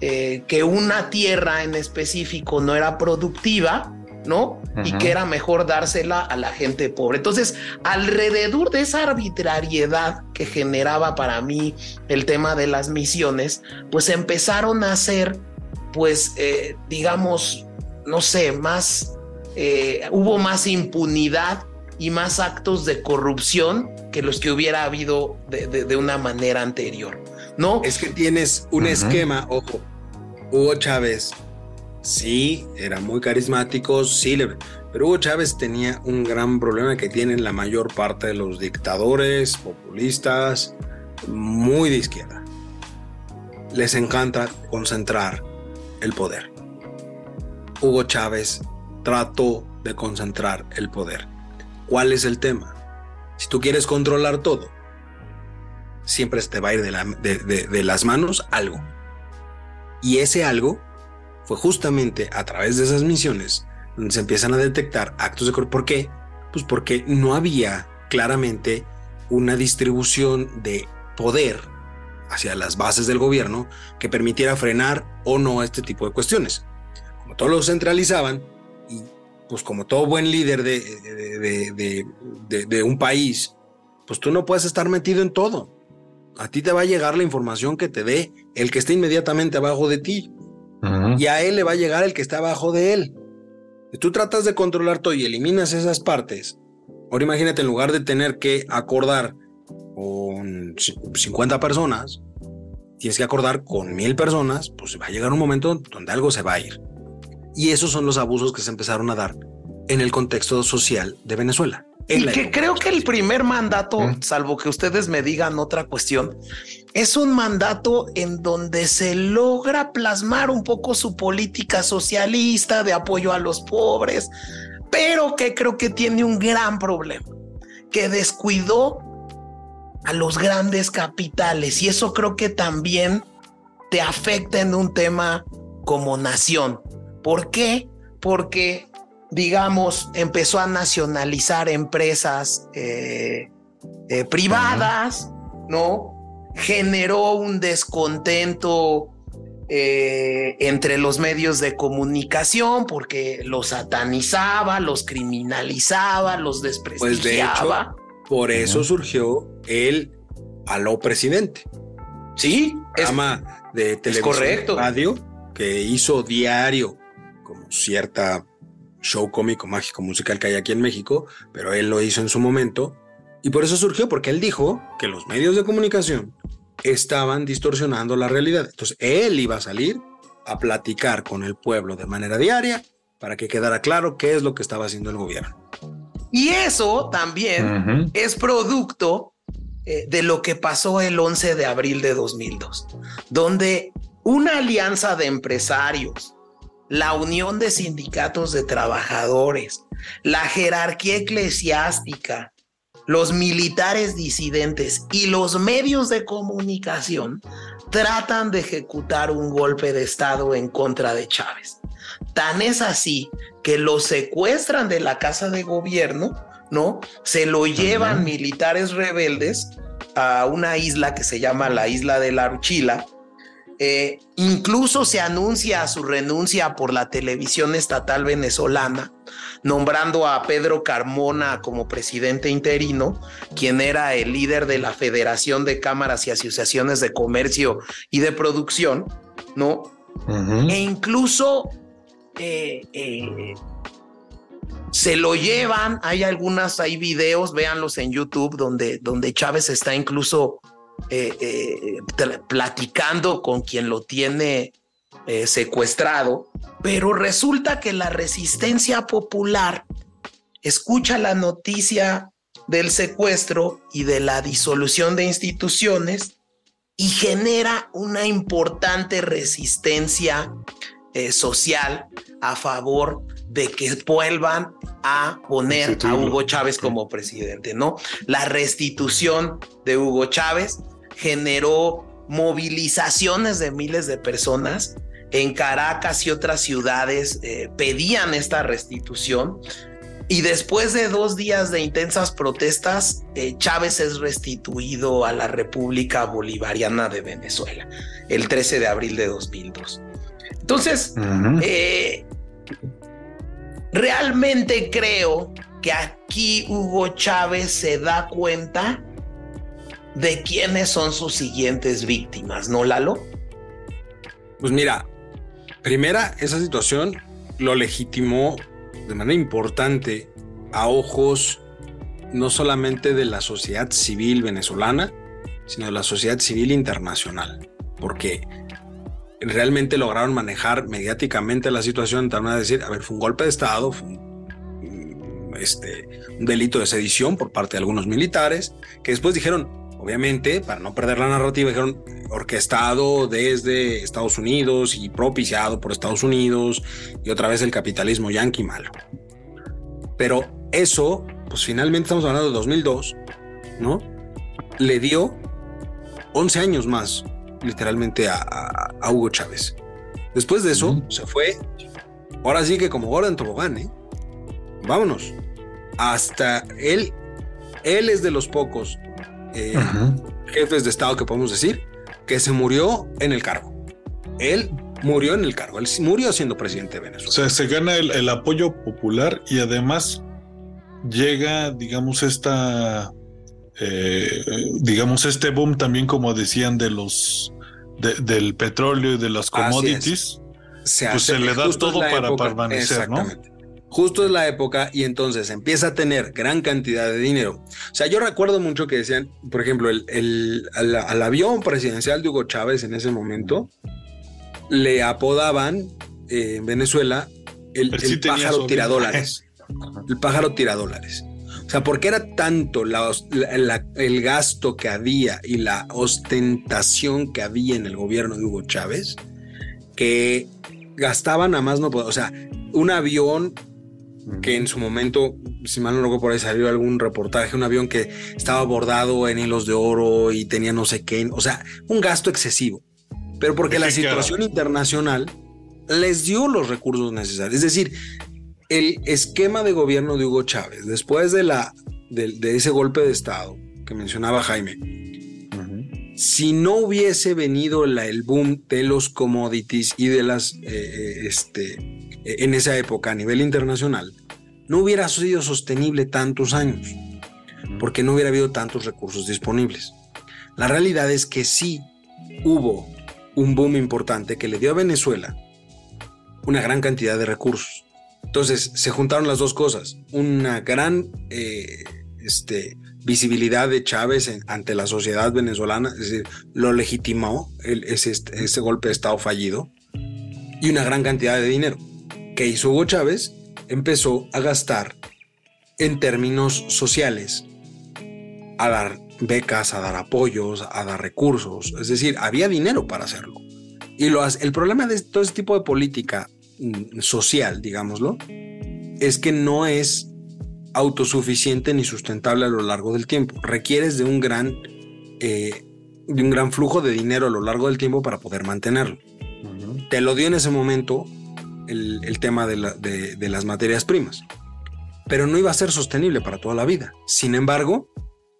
eh, que una tierra en específico no era productiva ¿no? Y que era mejor dársela a la gente pobre. Entonces, alrededor de esa arbitrariedad que generaba para mí el tema de las misiones, pues empezaron a ser, pues, eh, digamos, no sé, más, eh, hubo más impunidad y más actos de corrupción que los que hubiera habido de, una manera anterior, ¿no? Es que tienes un esquema, ojo, Hugo Chávez Sí, era muy carismático, sí, pero Hugo Chávez tenía un gran problema que tienen la mayor parte de los dictadores, populistas, muy de izquierda. Les encanta concentrar el poder. Hugo Chávez trató de concentrar el poder. ¿Cuál es el tema? Si tú quieres controlar todo, siempre te va a ir de, de las manos algo. Y ese algo fue justamente a través de esas misiones donde se empiezan a detectar actos de corrupción. ¿Por qué? Pues porque no había claramente una distribución de poder hacia las bases del gobierno que permitiera frenar o no este tipo de cuestiones. Como todos lo centralizaban y pues como todo buen líder de, de, de, un país, pues tú no puedes estar metido en todo. A ti te va a llegar la información que te dé el que esté inmediatamente abajo de ti y a él le va a llegar el que está abajo de él. Si tú tratas de controlar todo y eliminas esas partes, ahora imagínate en lugar de tener que acordar con 50 personas, tienes que acordar con mil personas, pues va a llegar un momento donde algo se va a ir. Y esos son los abusos que se empezaron a dar en el contexto social de Venezuela. Y que creo que el primer mandato, salvo que ustedes me digan otra cuestión, es un mandato en donde se logra plasmar un poco su política socialista de apoyo a los pobres, pero que creo que tiene un gran problema. que descuidó a los grandes capitales y eso creo que también te afecta en un tema como nación. ¿Por qué? Porque, digamos, empezó a nacionalizar empresas eh, eh, privadas, ¿no? Generó un descontento eh, entre los medios de comunicación porque los satanizaba, los criminalizaba, los desprestigiaba. Pues de hecho, por eso surgió el aló presidente. Sí, es de televisión, correcto. radio que hizo diario como cierta show cómico, mágico, musical que hay aquí en México, pero él lo hizo en su momento y por eso surgió porque él dijo que los medios de comunicación estaban distorsionando la realidad. Entonces, él iba a salir a platicar con el pueblo de manera diaria para que quedara claro qué es lo que estaba haciendo el gobierno. Y eso también es producto eh, de lo que pasó el 11 de abril de 2002, donde una alianza de empresarios, la unión de sindicatos de trabajadores, la jerarquía eclesiástica, los militares disidentes y los medios de comunicación tratan de ejecutar un golpe de Estado en contra de Chávez. Tan es así que lo secuestran de la casa de gobierno, ¿no? Se lo llevan militares rebeldes a una isla que se llama la isla de la Archila, eh, incluso se anuncia su renuncia por la televisión estatal venezolana, nombrando a Pedro Carmona como presidente interino, quien era el líder de la Federación de Cámaras y Asociaciones de Comercio y de Producción, ¿no? E incluso eh, eh, se lo llevan, hay algunas, hay videos, véanlos en YouTube, donde, donde Chávez está incluso eh, eh, platicando con quien lo tiene eh, secuestrado, pero resulta que la resistencia popular escucha la noticia del secuestro y de la disolución de instituciones y genera una importante resistencia social a favor de que vuelvan a poner a Hugo Chávez como presidente, ¿no? La restitución de Hugo Chávez generó movilizaciones de miles de personas. En Caracas y otras ciudades eh, pedían esta restitución. Y después de dos días de intensas protestas, eh, Chávez es restituido a la República Bolivariana de Venezuela el 13 de abril de 2002. Entonces, eh, realmente creo que aquí Hugo Chávez se da cuenta de quiénes son sus siguientes víctimas, ¿no, Lalo? Pues mira, primera, esa situación lo legitimó de manera importante a ojos no solamente de la sociedad civil venezolana, sino de la sociedad civil internacional, porque realmente lograron manejar mediáticamente la situación, van a decir, a ver, fue un golpe de Estado, fue un, este, un delito de sedición por parte de algunos militares, que después dijeron, obviamente, para no perder la narrativa, dijeron orquestado desde Estados Unidos y propiciado por Estados Unidos y otra vez el capitalismo yanqui malo. Pero eso, pues finalmente estamos hablando de 2002, ¿no? Le dio 11 años más, literalmente, a, Hugo Chávez. Después de eso, se fue, ahora sí que como Gordon Tobogán, ¿eh? Vámonos. Hasta él, él es de los pocos eh, jefes de Estado que podemos decir, que se murió en el cargo. Él murió en el cargo, él murió siendo presidente de Venezuela. O sea, se gana el, apoyo popular y además llega, digamos, esta, eh, digamos, este boom también, como decían, de los, del petróleo y de las commodities. Se pues se le da todo para permanecer, ¿no? justo es la época y entonces empieza a tener gran cantidad de dinero. O sea, yo recuerdo mucho que decían, por ejemplo, el, al, avión presidencial de Hugo Chávez en ese momento le apodaban eh, en Venezuela el, pájaro tiradólares. el pájaro tiradólares. O sea, porque era tanto el gasto que había y la ostentación que había en el gobierno de Hugo Chávez que gastaban a más no poder. O sea, un avión que en su momento, si mal no recuerdo por ahí salió algún reportaje, un avión que estaba bordado en hilos de oro y tenía no sé qué, o sea, un gasto excesivo. Pero porque la situación internacional les dio los recursos necesarios. Es decir, el esquema de gobierno de Hugo Chávez, después de, la, de, ese golpe de Estado que mencionaba Jaime, si no hubiese venido el boom de los commodities y de las, eh, eh, este, en esa época a nivel internacional, no hubiera sido sostenible tantos años, porque no hubiera habido tantos recursos disponibles. La realidad es que sí hubo un boom importante que le dio a Venezuela una gran cantidad de recursos. Entonces se juntaron las dos cosas, una gran eh, este, visibilidad de Chávez ante la sociedad venezolana, es decir, lo legitimó ese, ese golpe de Estado fallido, y una gran cantidad de dinero. que hizo Hugo Chávez? Empezó a gastar en términos sociales, a dar becas, a dar apoyos, a dar recursos, es decir, había dinero para hacerlo. Y lo, el problema de todo este tipo de política social, digámoslo, es que no es autosuficiente ni sustentable a lo largo del tiempo. Requieres de un gran, eh, de un gran flujo de dinero a lo largo del tiempo para poder mantenerlo. Te lo dio en ese momento el, tema de, de las materias primas, pero no iba a ser sostenible para toda la vida. Sin embargo,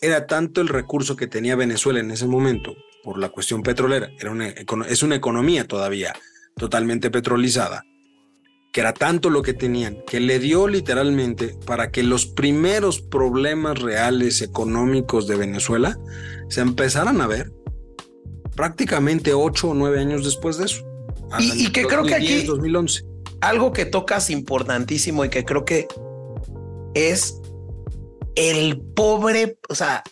era tanto el recurso que tenía Venezuela en ese momento por la cuestión petrolera, era una, es una economía todavía totalmente petrolizada, que era tanto lo que tenían, que le dio literalmente para que los primeros problemas reales económicos de Venezuela se empezaran a ver prácticamente ocho o nueve años después de eso. Y, que creo que aquí 2011. algo que tocas importantísimo y que creo que es el pobre, o sea,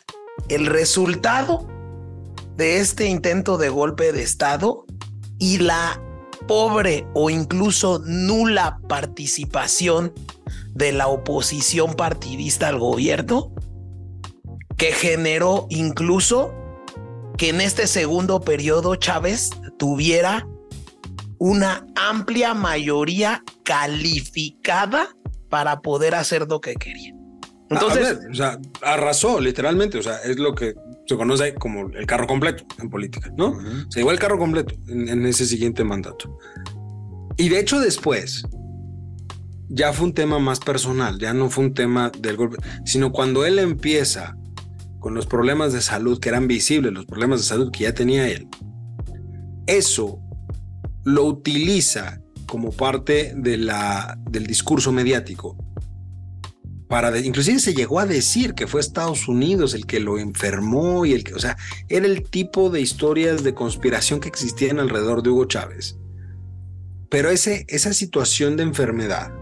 el resultado de este intento de golpe de Estado y la pobre o incluso nula participación de la oposición partidista al gobierno, que generó incluso que en este segundo periodo Chávez tuviera una amplia mayoría calificada para poder hacer lo que quería. Entonces, o sea, arrasó literalmente, o sea, es lo que se conoce como el carro completo en política, ¿no? Se llevó el carro completo en, ese siguiente mandato. Y de hecho después, ya fue un tema más personal, ya no fue un tema del golpe, sino cuando él empieza con los problemas de salud que eran visibles, los problemas de salud que ya tenía él, eso lo utiliza como parte de la, del discurso mediático inclusive se llegó a decir que fue Estados Unidos el que lo enfermó y el que, o sea, era el tipo de historias de conspiración que existían alrededor de Hugo Chávez. Pero ese, esa situación de enfermedad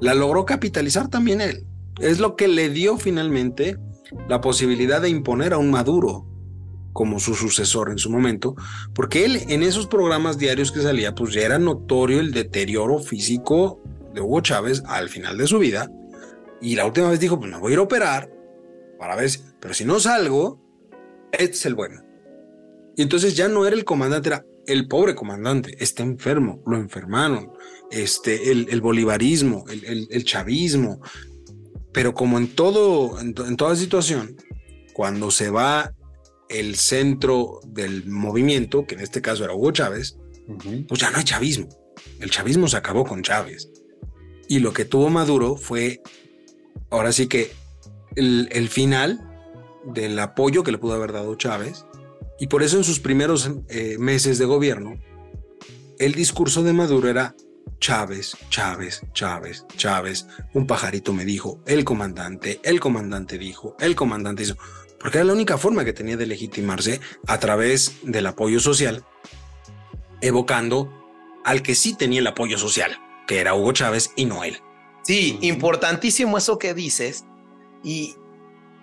la logró capitalizar también él. Es lo que le dio finalmente la posibilidad de imponer a un Maduro como su sucesor en su momento, porque él en esos programas diarios que salía, pues ya era notorio el deterioro físico de Hugo Chávez al final de su vida, y la última vez dijo, pues me voy a ir a operar para ver si, pero si no salgo, este es el bueno. Y entonces ya no era el comandante, era el pobre comandante, está enfermo, lo enfermaron, este, el, bolivarismo, el, chavismo. Pero como en todo, en, toda situación, cuando se va el centro del movimiento, que en este caso era Hugo Chávez, pues ya no hay chavismo. El chavismo se acabó con Chávez. Y lo que tuvo Maduro fue ahora sí que el, final del apoyo que le pudo haber dado Chávez, y por eso en sus primeros eh, meses de gobierno, el discurso de Maduro era Chávez, Chávez, Chávez, Chávez, un pajarito me dijo, el comandante, el comandante dijo, el comandante hizo, porque era la única forma que tenía de legitimarse a través del apoyo social, evocando al que sí tenía el apoyo social, que era Hugo Chávez y no él. Sí, importantísimo eso que dices. Y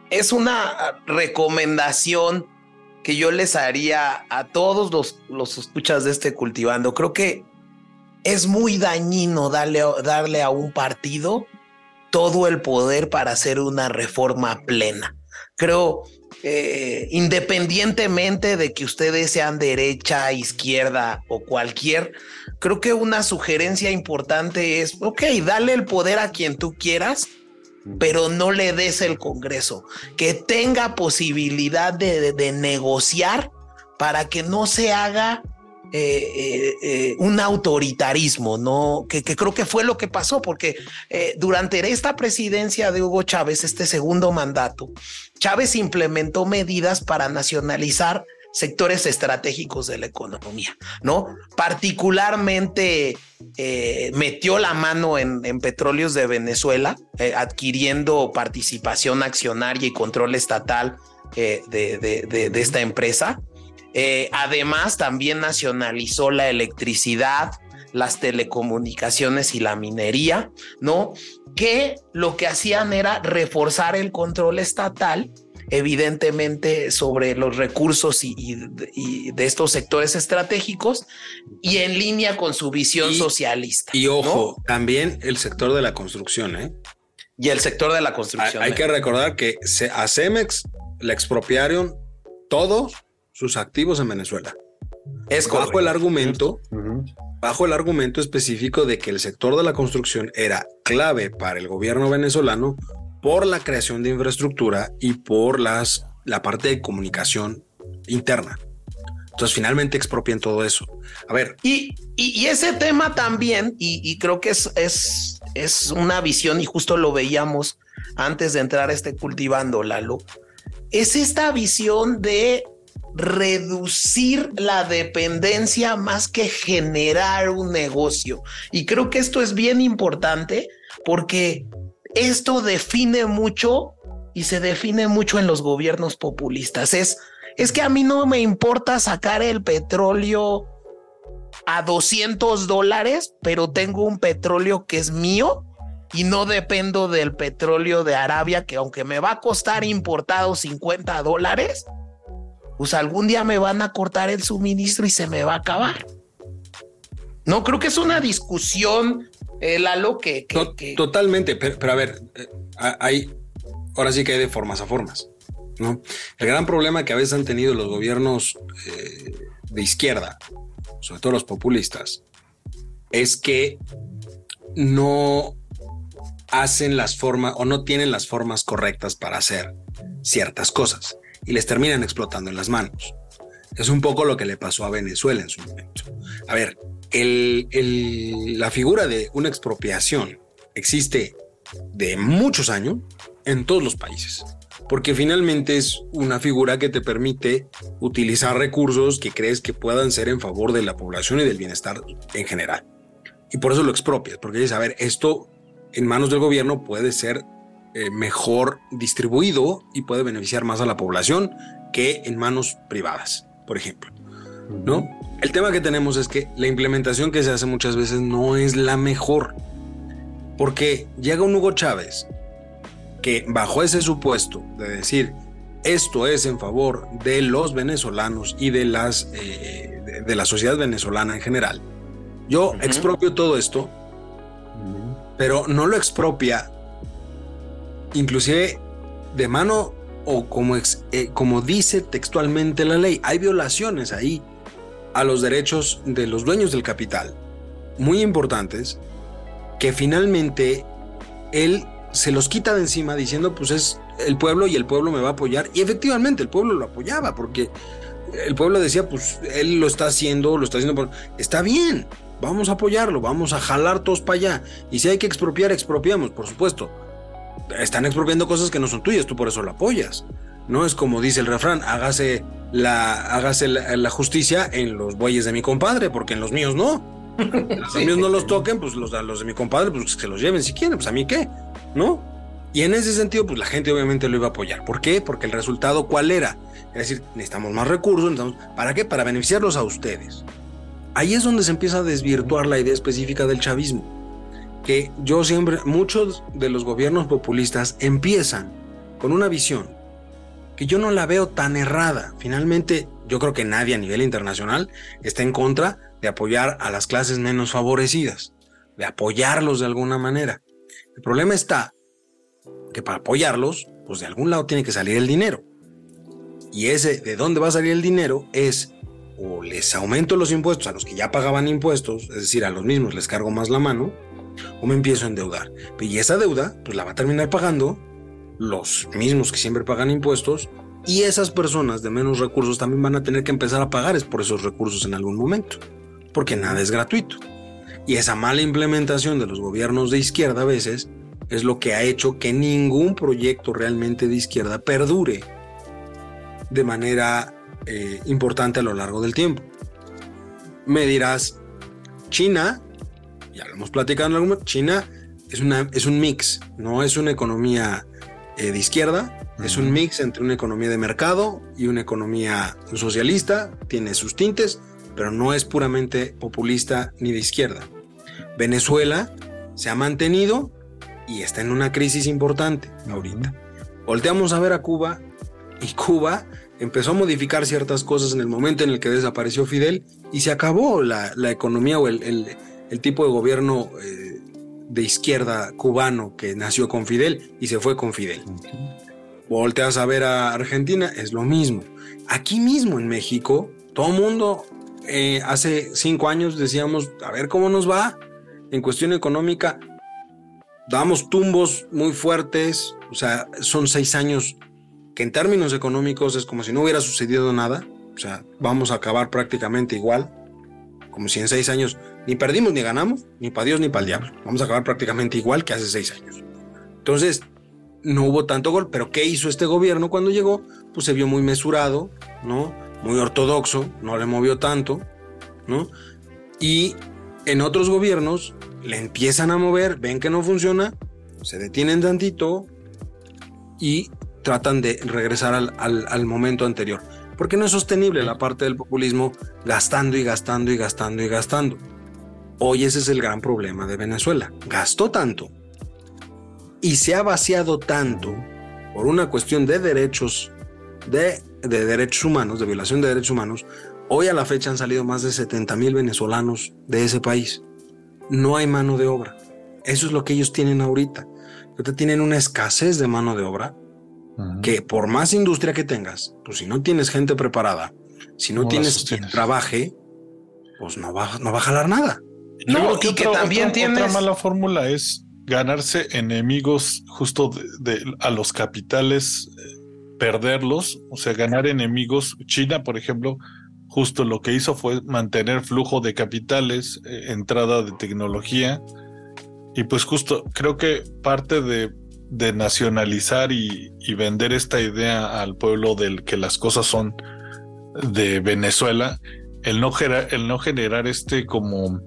es una recomendación que yo les haría a todos los, los escuchas de este cultivando. Creo que es muy dañino darle, darle a un partido todo el poder para hacer una reforma plena. Creo, eh, independientemente de que ustedes sean derecha, izquierda o cualquier, creo que una sugerencia importante es, ok, dale el poder a quien tú quieras, pero no le des el Congreso, que tenga posibilidad de, negociar para que no se haga eh, eh, un autoritarismo, ¿no? Que, creo que fue lo que pasó, porque durante esta presidencia de Hugo Chávez, este segundo mandato, Chávez implementó medidas para nacionalizar sectores estratégicos de la economía, ¿no? Particularmente eh, metió la mano en, petróleos de Venezuela, eh, adquiriendo participación accionaria y control estatal eh, de, esta empresa. además, también nacionalizó la electricidad, las telecomunicaciones y la minería, ¿no? Que lo que hacían era reforzar el control estatal evidentemente sobre los recursos y, de estos sectores estratégicos y en línea con su visión socialista. Y ojo, también el sector de la construcción, ¿eh? Y el sector de la construcción. Hay, que recordar que a Cemex le expropiaron todos sus activos en Venezuela. Es bajo el argumento, bajo el argumento específico de que el sector de la construcción era clave para el gobierno venezolano por la creación de infraestructura y por las, la parte de comunicación interna. Entonces finalmente expropian todo eso. A ver. Y, y, ese tema también, y, creo que es, es, es, una visión, y justo lo veíamos antes de entrar a este cultivando, Lalo, es esta visión de reducir la dependencia más que generar un negocio. Y creo que esto es bien importante porque esto define mucho y se define mucho en los gobiernos populistas. Es, es que a mí no me importa sacar el petróleo a 200 dólares, pero tengo un petróleo que es mío y no dependo del petróleo de Arabia, que aunque me va a costar importado 50 dólares, pues algún día me van a cortar el suministro y se me va a acabar. No, creo que es una discusión el Lalo, que, Totalmente, pero, a ver, eh, hay, ahora sí que hay de formas a formas, ¿no? El gran problema que a veces han tenido los gobiernos eh, de izquierda, sobre todo los populistas, es que no hacen las formas o no tienen las formas correctas para hacer ciertas cosas y les terminan explotando en las manos. Es un poco lo que le pasó a Venezuela en su momento. A ver, la figura de una expropiación existe de muchos años en todos los países, porque finalmente es una figura que te permite utilizar recursos que crees que puedan ser en favor de la población y del bienestar en general. Y por eso lo expropias, porque dices, a ver, esto en manos del gobierno puede ser eh, mejor distribuido y puede beneficiar más a la población que en manos privadas, por ejemplo. ¿No? El tema que tenemos es que la implementación que se hace muchas veces no es la mejor. Porque llega un Hugo Chávez que bajo ese supuesto de decir esto es en favor de los venezolanos y de las eh, de, la sociedad venezolana en general. Yo expropio todo esto, pero no lo expropia inclusive de mano o como, eh, como dice textualmente la ley. Hay violaciones ahí a los derechos de los dueños del capital, muy importantes, que finalmente él se los quita de encima diciendo, pues es el pueblo y el pueblo me va a apoyar. Y efectivamente el pueblo lo apoyaba, porque el pueblo decía, pues él lo está haciendo, lo está haciendo, está bien, vamos a apoyarlo, vamos a jalar todos para allá. Y si hay que expropiar, expropiamos, por supuesto. Están expropiando cosas que no son tuyas, tú por eso lo apoyas. No es como dice el refrán, hágase la, hágase la, justicia en los bueyes de mi compadre, porque en los míos no. Los míos no los toquen, pues los, los de mi compadre, pues que se los lleven si quieren, pues a mí qué, ¿no? Y en ese sentido, pues la gente obviamente lo iba a apoyar. ¿Por qué? Porque el resultado, ¿cuál era? Es decir, necesitamos más recursos, necesitamos, ¿para qué? Para beneficiarlos a ustedes. Ahí es donde se empieza a desvirtuar la idea específica del chavismo. Que yo siempre, muchos de los gobiernos populistas empiezan con una visión que yo no la veo tan errada. Finalmente, yo creo que nadie a nivel internacional está en contra de apoyar a las clases menos favorecidas, de apoyarlos de alguna manera. El problema está que para apoyarlos, pues de algún lado tiene que salir el dinero. Y ese, de dónde va a salir el dinero, es o les aumento los impuestos a los que ya pagaban impuestos, es decir, a los mismos les cargo más la mano, o me empiezo a endeudar. Y esa deuda, pues la va a terminar pagando los mismos que siempre pagan impuestos y esas personas de menos recursos también van a tener que empezar a pagar por esos recursos en algún momento, porque nada es gratuito. Y esa mala implementación de los gobiernos de izquierda a veces es lo que ha hecho que ningún proyecto realmente de izquierda perdure de manera eh, importante a lo largo del tiempo. Me dirás, China, ya lo hemos platicado en algún momento, China es, una, es un mix, no es una economía eh, de izquierda, es un mix entre una economía de mercado y una economía socialista, tiene sus tintes, pero no es puramente populista ni de izquierda. Venezuela se ha mantenido y está en una crisis importante ahorita. Volteamos a ver a Cuba y Cuba empezó a modificar ciertas cosas en el momento en el que desapareció Fidel y se acabó la, economía o el, tipo de gobierno eh, de izquierda cubano que nació con Fidel y se fue con Fidel. Volteas a ver a Argentina, es lo mismo. Aquí mismo en México, todo el mundo eh, hace cinco años decíamos, a ver cómo nos va en cuestión económica. Damos tumbos muy fuertes, o sea, son seis años que en términos económicos es como si no hubiera sucedido nada, o sea, vamos a acabar prácticamente igual, como si en seis años ni perdimos ni ganamos, ni para Dios ni para el diablo, vamos a acabar prácticamente igual que hace seis años. Entonces, no hubo tanto gol, pero ¿qué hizo este gobierno cuando llegó? Pues se vio muy mesurado, ¿no? Muy ortodoxo, no le movió tanto, ¿no? Y en otros gobiernos le empiezan a mover, ven que no funciona, se detienen tantito y tratan de regresar al, al, momento anterior. Porque no es sostenible la parte del populismo gastando y gastando y gastando y gastando. Hoy ese es el gran problema de Venezuela. Gastó tanto y se ha vaciado tanto por una cuestión de derechos, de, derechos humanos, de violación de derechos humanos, hoy a la fecha han salido más de 70 mil venezolanos de ese país. No hay mano de obra. Eso es lo que ellos tienen ahorita. Ahorita tienen una escasez de mano de obra que por más industria que tengas, pues si no tienes gente preparada, si no, tienes quien trabaje, pues no va, no va a jalar nada. No, y que también tiene Otra mala fórmula es ganarse enemigos justo de, a los capitales, eh, perderlos, o sea, ganar enemigos. China, por ejemplo, justo lo que hizo fue mantener flujo de capitales, eh, entrada de tecnología. Y pues justo creo que parte de, de nacionalizar y, y, vender esta idea al pueblo del que las cosas son de Venezuela, el no, el no generar este como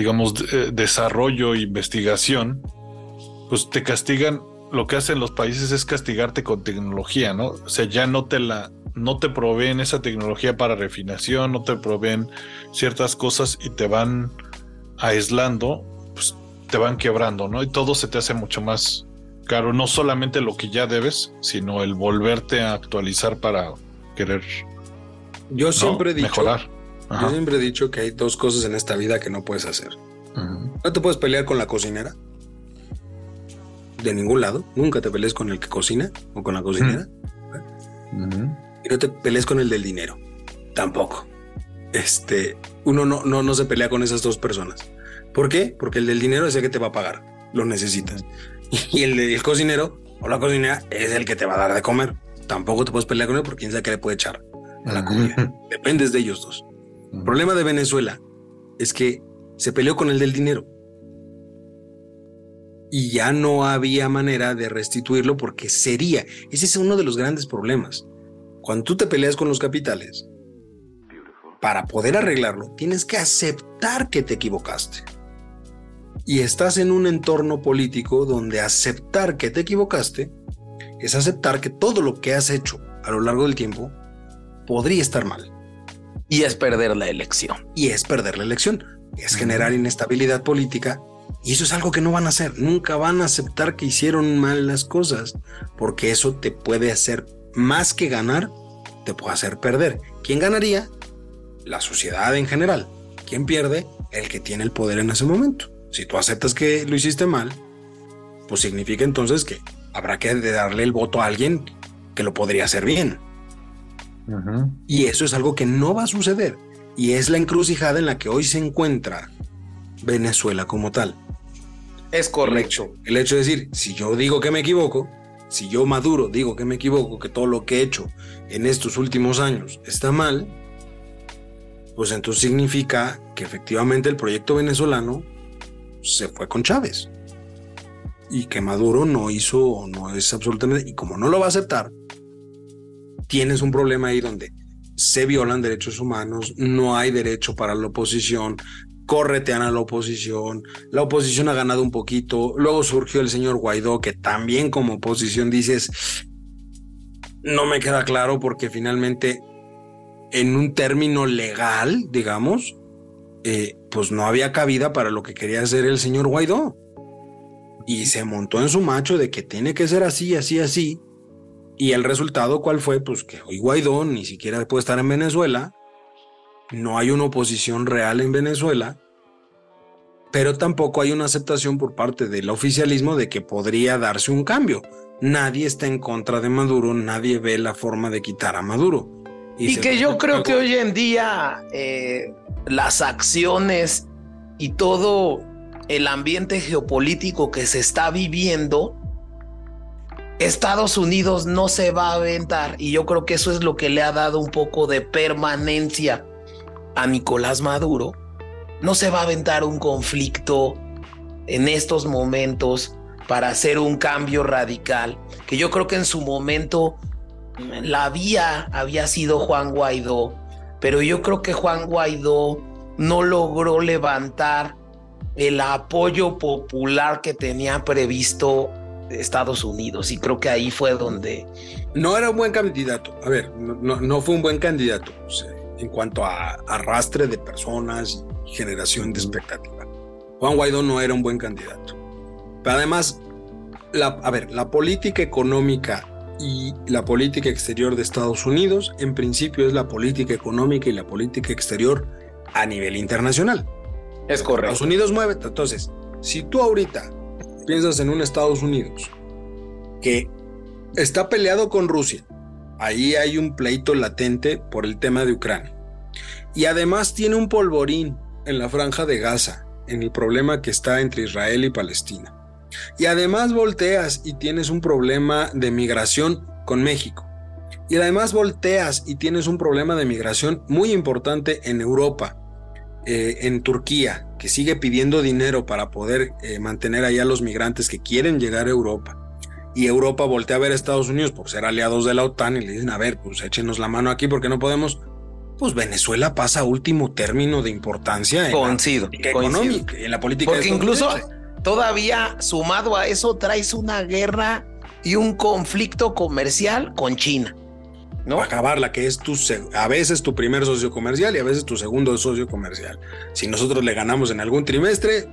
digamos, eh, desarrollo e investigación, pues te castigan, lo que hacen los países es castigarte con tecnología, ¿no? O sea, ya no te la, no te proveen esa tecnología para refinación, no te proveen ciertas cosas y te van aislando, pues te van quebrando, ¿no? Y todo se te hace mucho más caro, no solamente lo que ya debes, sino el volverte a actualizar para querer yo siempre he dicho, mejorar yo siempre he dicho que hay dos cosas en esta vida que no puedes hacer. No te puedes pelear con la cocinera. De ningún lado. Nunca te pelees con el que cocina o con la cocinera. Y no te pelees con el del dinero. Tampoco. Este, uno no, no, no se pelea con esas dos personas. ¿Por qué? Porque el del dinero es el que te va a pagar. Lo necesitas. Y el del cocinero o la cocinera es el que te va a dar de comer. Tampoco te puedes pelear con él porque quién sabe qué le puede echar a la comida. Dependes de ellos dos. El problema de Venezuela es que se peleó con el del dinero. Y ya no había manera de restituirlo porque sería. Ese es uno de los grandes problemas. Cuando tú te peleas con los capitales, para poder arreglarlo, tienes que aceptar que te equivocaste. Y estás en un entorno político donde aceptar que te equivocaste es aceptar que todo lo que has hecho a lo largo del tiempo podría estar mal. Y es perder la elección. Y es perder la elección. Es generar inestabilidad política. Y eso es algo que no van a hacer. Nunca van a aceptar que hicieron mal las cosas. Porque eso te puede hacer más que ganar, te puede hacer perder. ¿Quién ganaría? La sociedad en general. ¿Quién pierde? El que tiene el poder en ese momento. Si tú aceptas que lo hiciste mal, pues significa entonces que habrá que darle el voto a alguien que lo podría hacer bien. Y eso es algo que no va a suceder. Y es la encrucijada en la que hoy se encuentra Venezuela como tal. Es correcto. El hecho, de decir, si yo digo que me equivoco, si yo maduro digo que me equivoco, que todo lo que he hecho en estos últimos años está mal, pues entonces significa que efectivamente el proyecto venezolano se fue con Chávez. Y que Maduro no hizo, no es absolutamente, y como no lo va a aceptar, tienes un problema ahí donde se violan derechos humanos, no hay derecho para la oposición, corretean a la oposición, la oposición ha ganado un poquito, luego surgió el señor Guaidó, que también como oposición dices, no me queda claro porque finalmente en un término legal, digamos, eh, pues no había cabida para lo que quería hacer el señor Guaidó. Y se montó en su macho de que tiene que ser así, así, así. Y el resultado, ¿cuál fue? Pues que hoy Guaidó ni siquiera puede estar en Venezuela no hay una oposición real en Venezuela, pero tampoco hay una aceptación por parte del oficialismo de que podría darse un cambio. Nadie está en contra de Maduro, nadie ve la forma de quitar a Maduro. Y, que yo creo que hoy en día eh, las acciones y todo el ambiente geopolítico que se está viviendo, Estados Unidos no se va a aventar. Y yo creo que eso es lo que le ha dado un poco de permanencia a Nicolás Maduro, no se va a aventar un conflicto en estos momentos para hacer un cambio radical, que yo creo que en su momento la vía había sido Juan Guaidó, pero yo creo que Juan Guaidó no logró levantar el apoyo popular que tenía previsto Estados Unidos y creo que ahí fue donde... No era un buen candidato, a ver, no, no fue un buen candidato en cuanto a arrastre de personas y generación de expectativa. Juan Guaidó no era un buen candidato. Pero además, la, a ver, la política económica y la política exterior de Estados Unidos, en principio, es la política económica y la política exterior a nivel internacional. Es correcto. Estados Unidos mueve. Entonces, si tú ahorita piensas en un Estados Unidos que está peleado con Rusia, Ahí hay un pleito latente por el tema de Ucrania. Y además tiene un polvorín en la franja de Gaza, en el problema que está entre Israel y Palestina. Y además volteas y tienes un problema de migración con México. Y además volteas y tienes un problema de migración muy importante en Europa, eh, en Turquía, que sigue pidiendo dinero para poder eh, mantener allá a los migrantes que quieren llegar a Europa y Europa voltea a ver a Estados Unidos por ser aliados de la OTAN y le dicen, a ver, pues échenos la mano aquí porque no podemos, pues Venezuela pasa a último término de importancia en coincido, la económica, en la política. Porque incluso todavía sumado a eso traes una guerra y un conflicto comercial con China. ¿No? Acabarla, que es tu, a veces tu primer socio comercial y a veces tu segundo socio comercial. Si nosotros le ganamos en algún trimestre,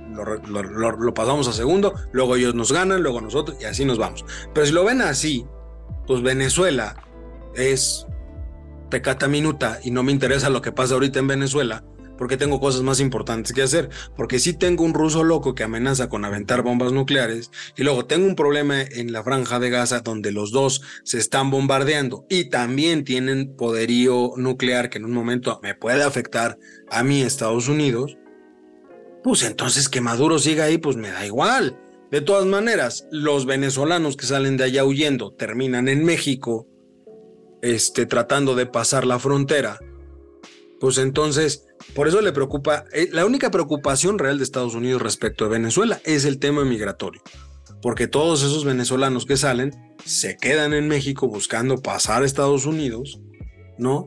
lo, pasamos a segundo, luego ellos nos ganan, luego nosotros y así nos vamos. Pero si lo ven así, pues Venezuela es pecata minuta y no me interesa lo que pasa ahorita en Venezuela, porque tengo cosas más importantes que hacer, porque si tengo un ruso loco que amenaza con aventar bombas nucleares y luego tengo un problema en la franja de Gaza donde los dos se están bombardeando y también tienen poderío nuclear que en un momento me puede afectar a mí Estados Unidos, pues entonces que Maduro siga ahí pues me da igual. De todas maneras, los venezolanos que salen de allá huyendo terminan en México, este, tratando de pasar la frontera. Pues entonces, por eso le preocupa, eh, la única preocupación real de Estados Unidos respecto a Venezuela es el tema migratorio, porque todos esos venezolanos que salen se quedan en México buscando pasar a Estados Unidos, ¿no?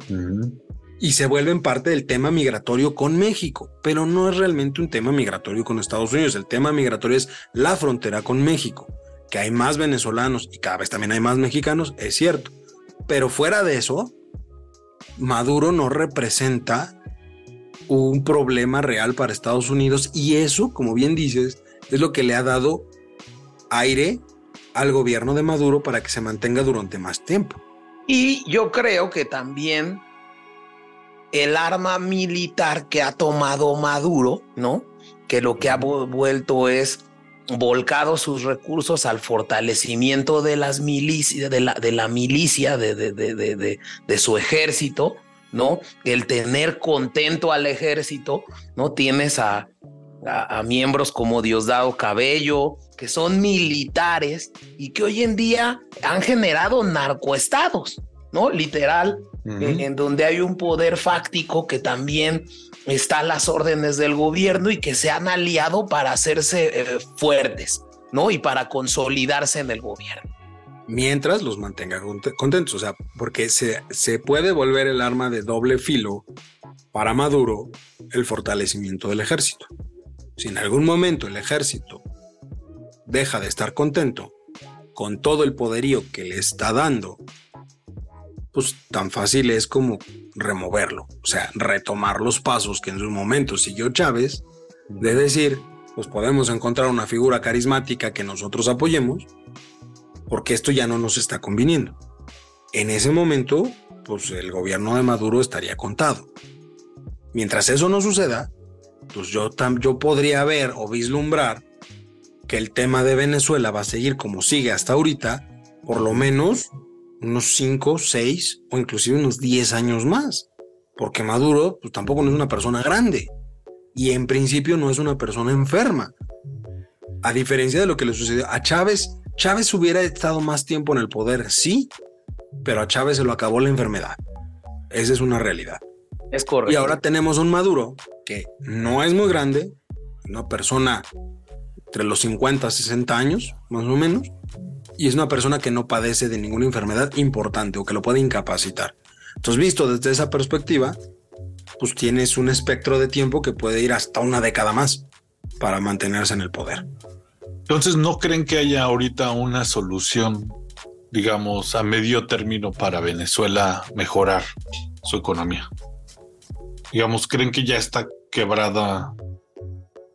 Y se vuelven parte del tema migratorio con México, pero no es realmente un tema migratorio con Estados Unidos, el tema migratorio es la frontera con México, que hay más venezolanos y cada vez también hay más mexicanos, es cierto, pero fuera de eso, Maduro no representa un problema real para Estados Unidos y eso, como bien dices, es lo que le ha dado aire al gobierno de Maduro para que se mantenga durante más tiempo. Y yo creo que también el arma militar que ha tomado Maduro, ¿no? Que lo que ha vuelto es volcado sus recursos al fortalecimiento de las milicias, de la, de la milicia, de, de, de, de, su ejército, ¿no? El tener contento al ejército, ¿no? Tienes a, a, miembros como Diosdado Cabello, que son militares y que hoy en día han generado narcoestados, ¿no? Literal, en, donde hay un poder fáctico que también está a las órdenes del gobierno y que se han aliado para hacerse eh, fuertes, ¿no? Y para consolidarse en el gobierno. Mientras los mantenga contentos, o sea, porque se, se puede volver el arma de doble filo para Maduro el fortalecimiento del ejército. Si en algún momento el ejército deja de estar contento con todo el poderío que le está dando, pues tan fácil es como removerlo, o sea, retomar los pasos que en su momento siguió Chávez, de decir, pues podemos encontrar una figura carismática que nosotros apoyemos, porque esto ya no nos está conviniendo. En ese momento, pues el gobierno de Maduro estaría contado. Mientras eso no suceda, pues yo, yo podría ver o vislumbrar que el tema de Venezuela va a seguir como sigue hasta ahorita, por lo menos unos 5, 6 o inclusive unos 10 años más. Porque Maduro pues, tampoco no es una persona grande y en principio no es una persona enferma. A diferencia de lo que le sucedió a Chávez, Chávez hubiera estado más tiempo en el poder, sí, pero a Chávez se lo acabó la enfermedad. Esa es una realidad. Es correcto. Y ahora tenemos un Maduro que no es muy grande, una persona entre los 50 a 60 años, más o menos, y es una persona que no padece de ninguna enfermedad importante o que lo puede incapacitar. Entonces, visto desde esa perspectiva, pues tienes un espectro de tiempo que puede ir hasta una década más para mantenerse en el poder. Entonces, ¿no creen que haya ahorita una solución, digamos, a medio término para Venezuela mejorar su economía? digamos, creen que ya está quebrada.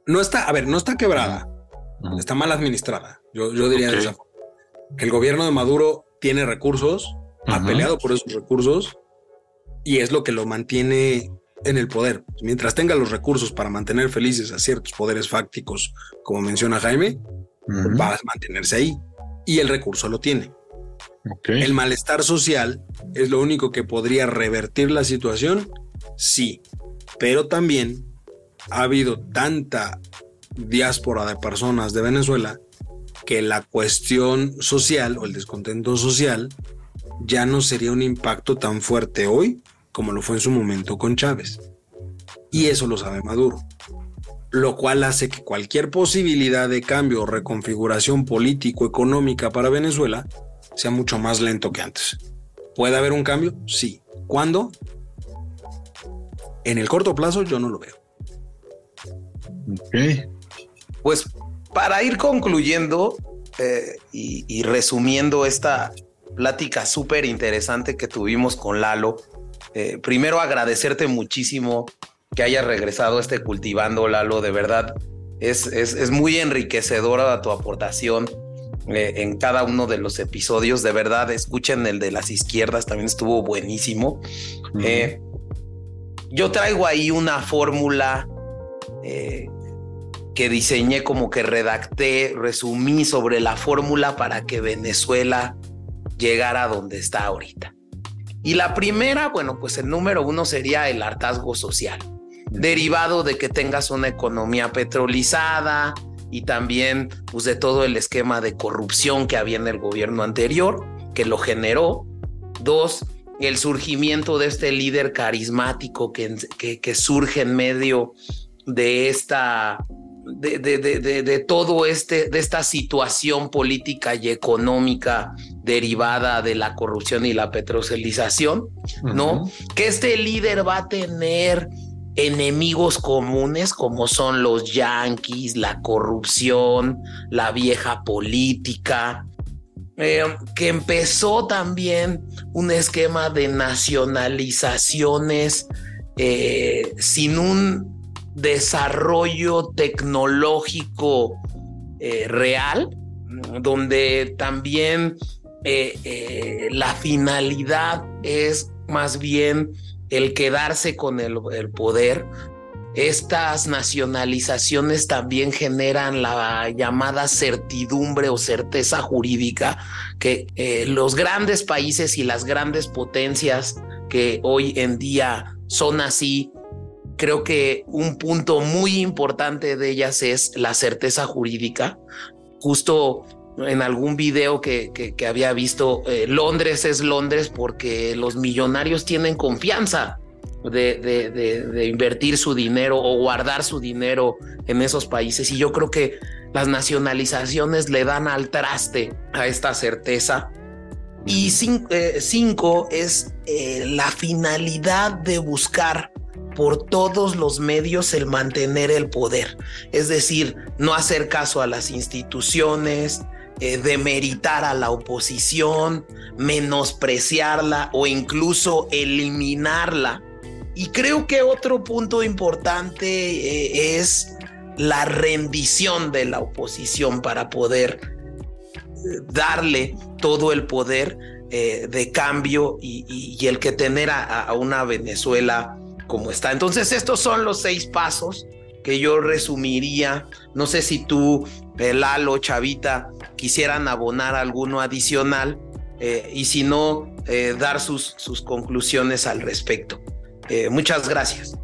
No está, a ver, no está quebrada, está mal administrada. Yo, yo diría que el gobierno de Maduro tiene recursos, ha peleado por esos recursos y es lo que lo mantiene en el poder. Mientras tenga los recursos para mantener felices a ciertos poderes fácticos, como menciona Jaime, va a mantenerse ahí y el recurso lo tiene. El malestar social es lo único que podría revertir la situación sí, pero también ha habido tanta diáspora de personas de Venezuela que la cuestión social o el descontento social ya no sería un impacto tan fuerte hoy como lo fue en su momento con Chávez. Y eso lo sabe Maduro. Lo cual hace que cualquier posibilidad de cambio o reconfiguración político-económica para Venezuela sea mucho más lento que antes. ¿Puede haber un cambio? Sí. ¿Cuándo? En el corto plazo yo no lo veo. Ok. Pues para ir concluyendo eh, y, resumiendo esta plática súper interesante que tuvimos con Lalo, eh, primero agradecerte muchísimo que hayas regresado a este cultivando, Lalo, de verdad. Es, es, muy enriquecedora tu aportación eh, en cada uno de los episodios. De verdad, escuchen el de las izquierdas, también estuvo buenísimo yo traigo ahí una fórmula eh, que diseñé como que redacté, resumí sobre la fórmula para que Venezuela llegara a donde está ahorita. Y la primera, bueno, pues el número uno sería el hartazgo social, derivado de que tengas una economía petrolizada y también pues de todo el esquema de corrupción que había en el gobierno anterior, que lo generó. Dos, el surgimiento de este líder carismático que, que, surge en medio de esta de, de, de, de, todo este, de esta situación política y económica derivada de la corrupción y la petrocelización, ¿no? Que este líder va a tener enemigos comunes como son los yanquis, la corrupción, la vieja política, eh, que empezó también un esquema de nacionalizaciones eh, sin un desarrollo tecnológico eh, real, donde también la finalidad es más bien el quedarse con el, poder. Estas nacionalizaciones también generan la llamada certidumbre o certeza jurídica que eh, los grandes países y las grandes potencias que hoy en día son así, creo que un punto muy importante de ellas es la certeza jurídica. Justo en algún video que, que, había visto, eh, Londres es Londres porque los millonarios tienen confianza de, de, de, invertir su dinero o guardar su dinero en esos países. Y yo creo que las nacionalizaciones le dan al traste a esta certeza. Y eh, cinco, es eh, la finalidad de buscar por todos los medios el mantener el poder. Es decir, no hacer caso a las instituciones, eh, demeritar a la oposición, menospreciarla o incluso eliminarla. Y creo que otro punto importante eh, es la rendición de la oposición para poder eh, darle todo el poder de cambio y, el que tener a, una Venezuela como está. Entonces estos son los seis pasos que yo resumiría. No sé si tú, Lalo, Chavita, quisieran abonar alguno adicional eh, y si no, eh, dar sus, sus conclusiones al respecto. Eh, muchas gracias.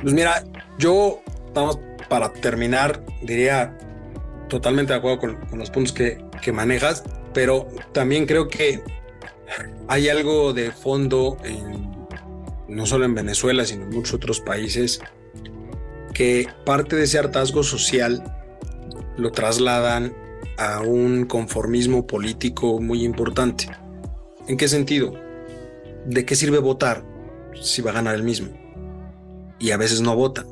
Pues mira, yo, vamos, para terminar, diría totalmente de acuerdo con, los puntos que, que, manejas, pero también creo que hay algo de fondo, en, no solo en Venezuela, sino en muchos otros países, que parte de ese hartazgo social lo trasladan a un conformismo político muy importante. ¿En qué sentido? ¿De qué sirve votar si va a ganar el mismo? Y a veces no votan.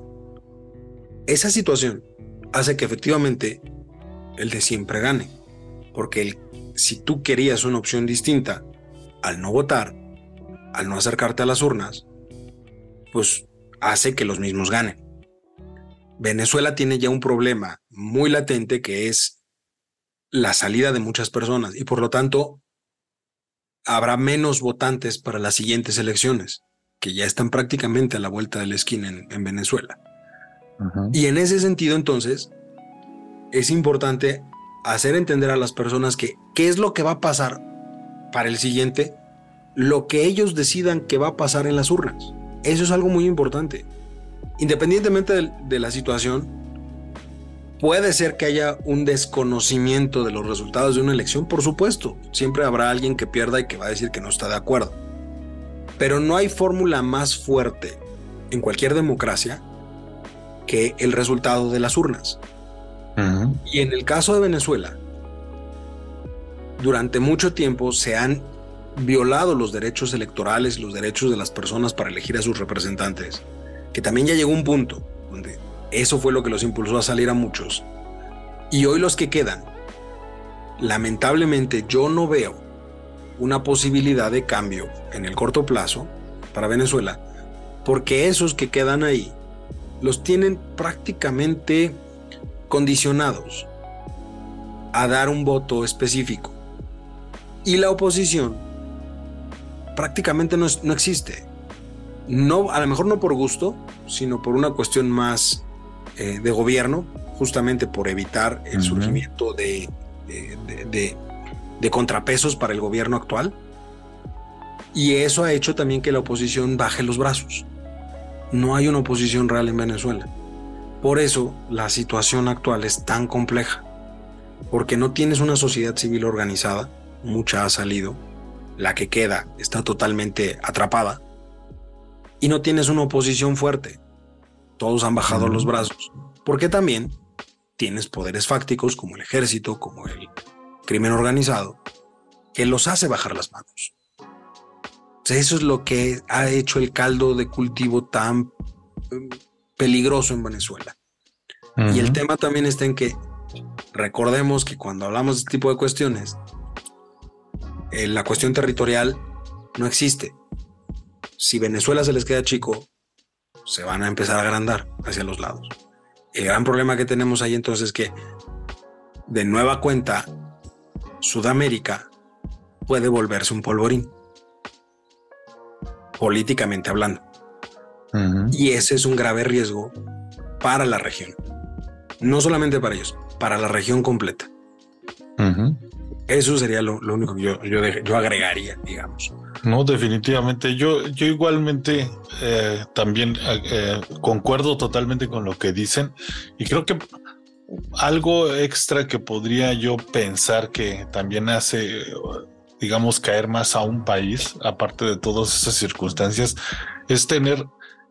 Esa situación hace que efectivamente el de siempre gane. Porque si tú querías una opción distinta, al no votar, al no acercarte a las urnas, pues hace que los mismos ganen. Venezuela tiene ya un problema muy latente que es la salida de muchas personas y por lo tanto habrá menos votantes para las siguientes elecciones, que ya están prácticamente a la vuelta de la esquina en, Venezuela. Y en ese sentido entonces es importante hacer entender a las personas que qué es lo que va a pasar para el siguiente, lo que ellos decidan que va a pasar en las urnas. Eso es algo muy importante. Independientemente de la situación, Puede ser que haya un desconocimiento de los resultados de una elección, por supuesto. Siempre habrá alguien que pierda y que va a decir que no está de acuerdo. Pero no hay fórmula más fuerte en cualquier democracia que el resultado de las urnas. Y en el caso de Venezuela, durante mucho tiempo se han violado los derechos electorales, los derechos de las personas para elegir a sus representantes, que también ya llegó un punto donde eso fue lo que los impulsó a salir a muchos. Y hoy los que quedan, lamentablemente yo no veo una posibilidad de cambio en el corto plazo para Venezuela, porque esos que quedan ahí los tienen prácticamente condicionados a dar un voto específico. Y la oposición prácticamente no, no existe. No, a lo mejor no por gusto, sino por una cuestión más eh, de gobierno, justamente por evitar el surgimiento de, de, contrapesos para el gobierno actual. Y eso ha hecho también que la oposición baje los brazos. No hay una oposición real en Venezuela. Por eso la situación actual es tan compleja, porque no tienes una sociedad civil organizada, mucha ha salido, la que queda está totalmente atrapada, y no tienes una oposición fuerte, todos han bajado los brazos, porque también tienes poderes fácticos como el ejército, como el crimen organizado, que los hace bajar las manos. eso es lo que ha hecho el caldo de cultivo tan em, peligroso en Venezuela. Y el tema también está en que recordemos que cuando hablamos de este tipo de cuestiones, eh, la cuestión territorial no existe. Si Venezuela se les queda chico, se van a empezar a agrandar hacia los lados. El gran problema que tenemos ahí entonces es que de nueva cuenta Sudamérica puede volverse un polvorín, políticamente hablando. Y ese es un grave riesgo para la región. No solamente para ellos, para la región completa. Eso sería lo, único que yo, yo, agregaría, digamos. No, definitivamente. Yo, yo igualmente eh, también eh, concuerdo totalmente con lo que dicen y creo que algo extra que podría yo pensar que también hace, digamos, caer más a un país, aparte de todas esas circunstancias, es tener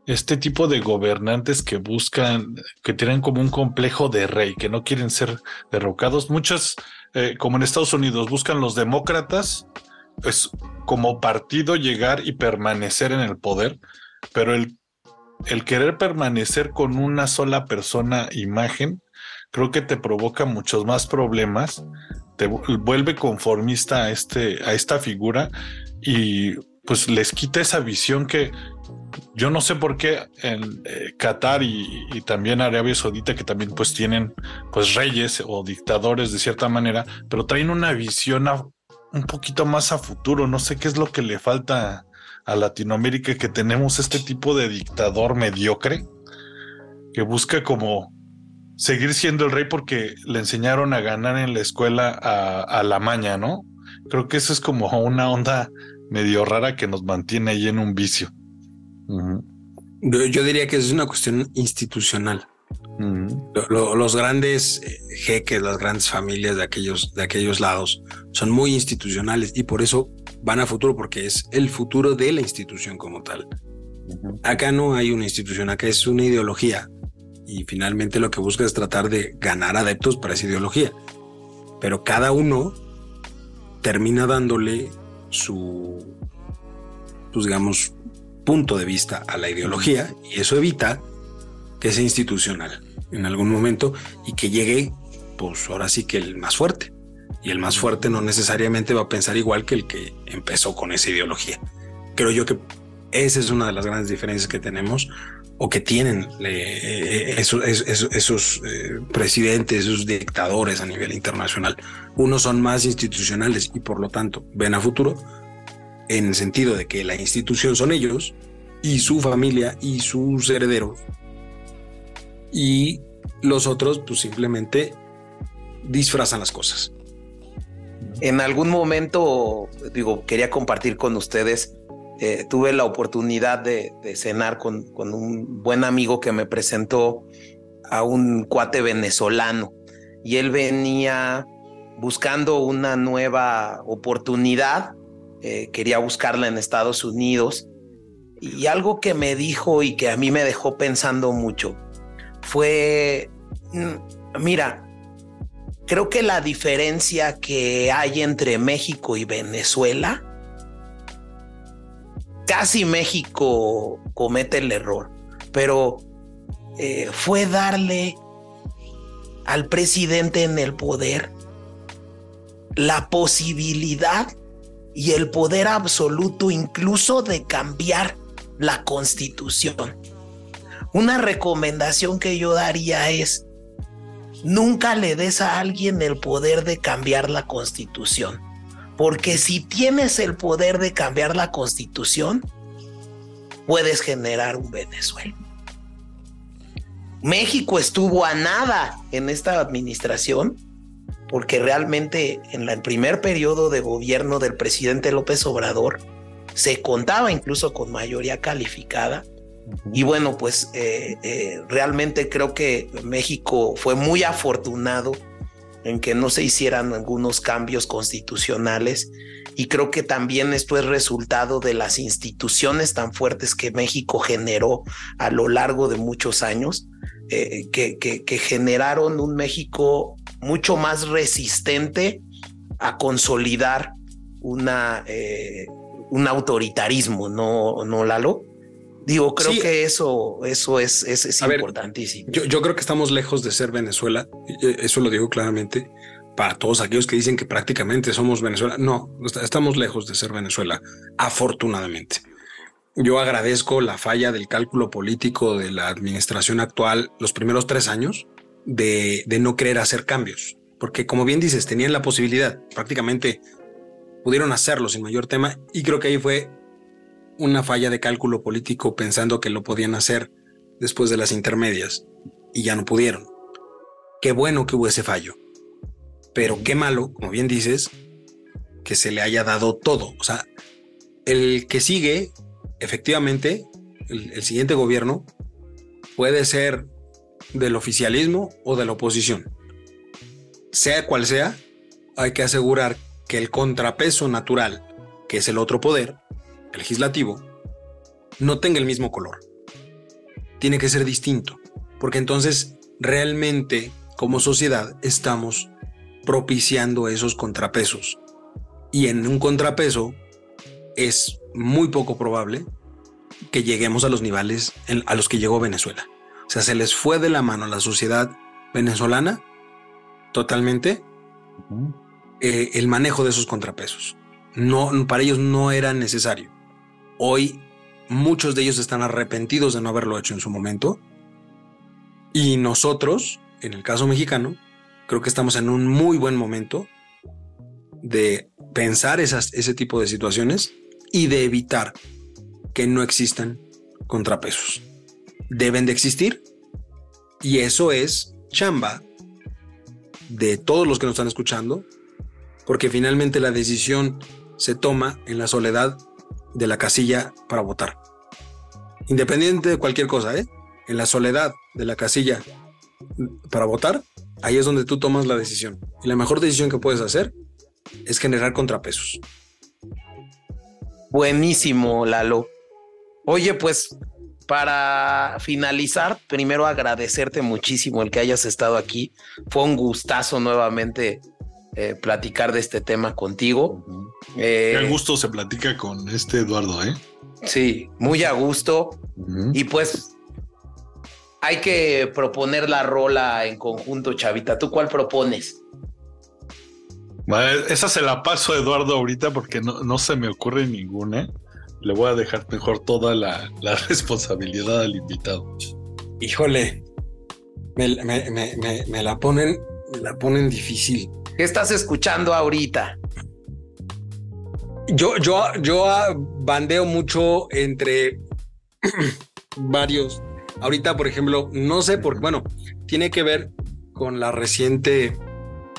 este tipo de gobernantes que buscan, que tienen como un complejo de rey, que no quieren ser derrocados. Muchas, eh, como en Estados Unidos, buscan los demócratas, es como partido llegar y permanecer en el poder, pero el, el querer permanecer con una sola persona imagen creo que te provoca muchos más problemas, te vuelve conformista a, este, a esta figura y pues les quita esa visión que yo no sé por qué en eh, Qatar y, también Arabia Saudita, que también pues tienen pues reyes o dictadores de cierta manera, pero traen una visión un poquito más a futuro. No sé qué es lo que le falta a Latinoamérica, que tenemos este tipo de dictador mediocre que busca como seguir siendo el rey porque le enseñaron a ganar en la escuela a, la maña, ¿no? Creo que eso es como una onda medio rara que nos mantiene ahí en un vicio. yo, diría que es una cuestión institucional. los grandes eh, jeques, las grandes familias de aquellos, de aquellos lados son muy institucionales y por eso van a futuro porque es el futuro de la institución como tal. Acá no hay una institución, acá es una ideología y finalmente lo que busca es tratar de ganar adeptos para esa ideología. Pero cada uno termina dándole su, pues digamos, punto de vista a la ideología y eso evita que sea institucional en algún momento y que llegue, pues ahora sí que el más fuerte. Y el más fuerte no necesariamente va a pensar igual que el que empezó con esa ideología. Creo yo que esa es una de las grandes diferencias que tenemos o que tienen eh, esos, esos, eh, presidentes, esos dictadores a nivel internacional. Unos son más institucionales y por lo tanto ven a futuro en el sentido de que la institución son ellos y su familia y sus herederos. Y los otros pues simplemente disfrazan las cosas. En algún momento, digo, quería compartir con ustedes eh, tuve la oportunidad de, cenar con, un buen amigo que me presentó a un cuate venezolano. Y él venía buscando una nueva oportunidad, eh, quería buscarla en Estados Unidos. Y algo que me dijo y que a mí me dejó pensando mucho fue, mm, mira, creo que la diferencia que hay entre México y Venezuela casi México comete el error, pero eh, fue darle al presidente en el poder la posibilidad y el poder absoluto incluso de cambiar la constitución. Una recomendación que yo daría es, nunca le des a alguien el poder de cambiar la constitución. Porque si tienes el poder de cambiar la constitución, puedes generar un Venezuela. México estuvo a nada en esta administración porque realmente en el primer periodo de gobierno del presidente López Obrador se contaba incluso con mayoría calificada. Y bueno, pues eh, eh, realmente creo que México fue muy afortunado en que no se hicieran algunos cambios constitucionales y creo que también esto es resultado de las instituciones tan fuertes que México generó a lo largo de muchos años, eh, que, generaron un México mucho más resistente a consolidar eh, un autoritarismo, ¿no, no Lalo? Digo, creo que eso, eso es, es, importantísimo. yo, yo, creo que estamos lejos de ser Venezuela. Eso lo digo claramente para todos aquellos que dicen que prácticamente somos Venezuela. No, estamos lejos de ser Venezuela, afortunadamente. Yo agradezco la falla del cálculo político de la administración actual los primeros tres años de, de no querer hacer cambios, porque como bien dices, tenían la posibilidad, prácticamente pudieron hacerlo sin mayor tema y creo que ahí fue una falla de cálculo político pensando que lo podían hacer después de las intermedias y ya no pudieron. Qué bueno que hubo ese fallo. Pero qué malo, como bien dices, que se le haya dado todo. O sea, el que sigue, efectivamente, el, siguiente gobierno puede ser del oficialismo o de la oposición. Sea cual sea, hay que asegurar que el contrapeso natural, que es el otro poder, el legislativo, no tenga el mismo color. Tiene que ser distinto, porque entonces realmente como sociedad estamos propiciando esos contrapesos. Y en un contrapeso es muy poco probable que lleguemos a los niveles a los que llegó Venezuela. O sea, se les fue de la mano a la sociedad venezolana totalmente eh, el manejo de esos contrapesos. No, para ellos no era necesario. Hoy muchos de ellos están arrepentidos de no haberlo hecho en su momento. Y nosotros, en el caso mexicano, creo que estamos en un muy buen momento de pensar esas, ese tipo de situaciones y de evitar que no existan contrapesos. Deben de existir y eso es chamba de todos los que nos están escuchando, porque finalmente la decisión se toma en la soledad de la casilla para votar. Independiente de cualquier cosa, ¿eh? En la soledad de la casilla para votar, ahí es donde tú tomas la decisión. Y la mejor decisión que puedes hacer es generar contrapesos. Buenísimo, Lalo. Oye, pues para finalizar, primero agradecerte muchísimo el que hayas estado aquí. Fue un gustazo nuevamente eh, platicar de este tema contigo. Qué eh, gusto se platica con este Eduardo, ¿eh? Sí, muy a gusto. Y pues hay que proponer la rola en conjunto, Chavita. ¿Tú cuál propones? esa se la paso a Eduardo ahorita porque no, se me ocurre ninguna. Le voy a dejar mejor toda la, responsabilidad al invitado. Híjole, me, la ponen, me la ponen difícil. ¿Qué estás escuchando ahorita? Yo, yo, yo bandeo mucho entre varios. Ahorita, por ejemplo, no sé por bueno, tiene que ver con la reciente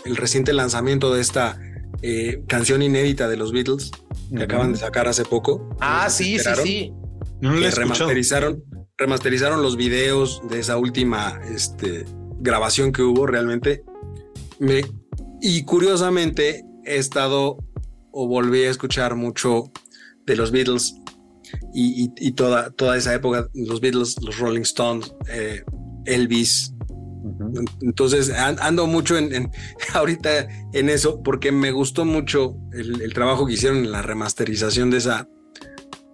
el reciente lanzamiento de esta eh, canción inédita de los Beatles que acaban de sacar hace poco. Ah, sí, sí, sí. remasterizaron, remasterizaron los videos de esa última este, grabación que hubo realmente. Me, y curiosamente he estado o volví a escuchar mucho de los Beatles y, toda, toda esa época, los Beatles, los Rolling Stones, eh, Elvis, entonces ando mucho en, ahorita en eso porque me gustó mucho el, trabajo que hicieron en la remasterización de esa,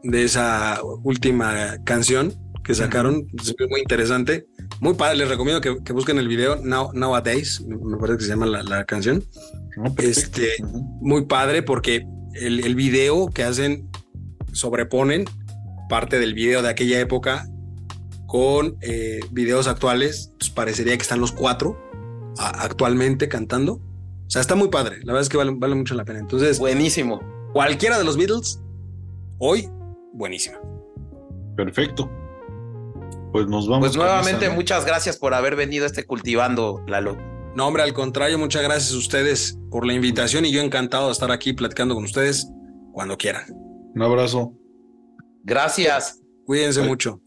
de esa última canción que sacaron. Es muy interesante. Muy padre, les recomiendo que, busquen el video Now, Nowadays, me parece que se llama la, canción. Ah, este, Muy padre porque el, el video que hacen sobreponen parte del video de aquella época con eh, videos actuales, pues parecería que están los cuatro actualmente cantando. O sea, está muy padre. La verdad es que vale, mucho la pena. Entonces, buenísimo. Cualquiera de los Beatles, hoy, buenísima. Perfecto. Pues nos vamos. Pues nuevamente, muchas gracias por haber venido a este cultivando, Lalo. No, hombre, al contrario, muchas gracias a ustedes por la invitación y yo encantado de estar aquí platicando con ustedes cuando quieran. Un abrazo. Gracias. Cuídense mucho.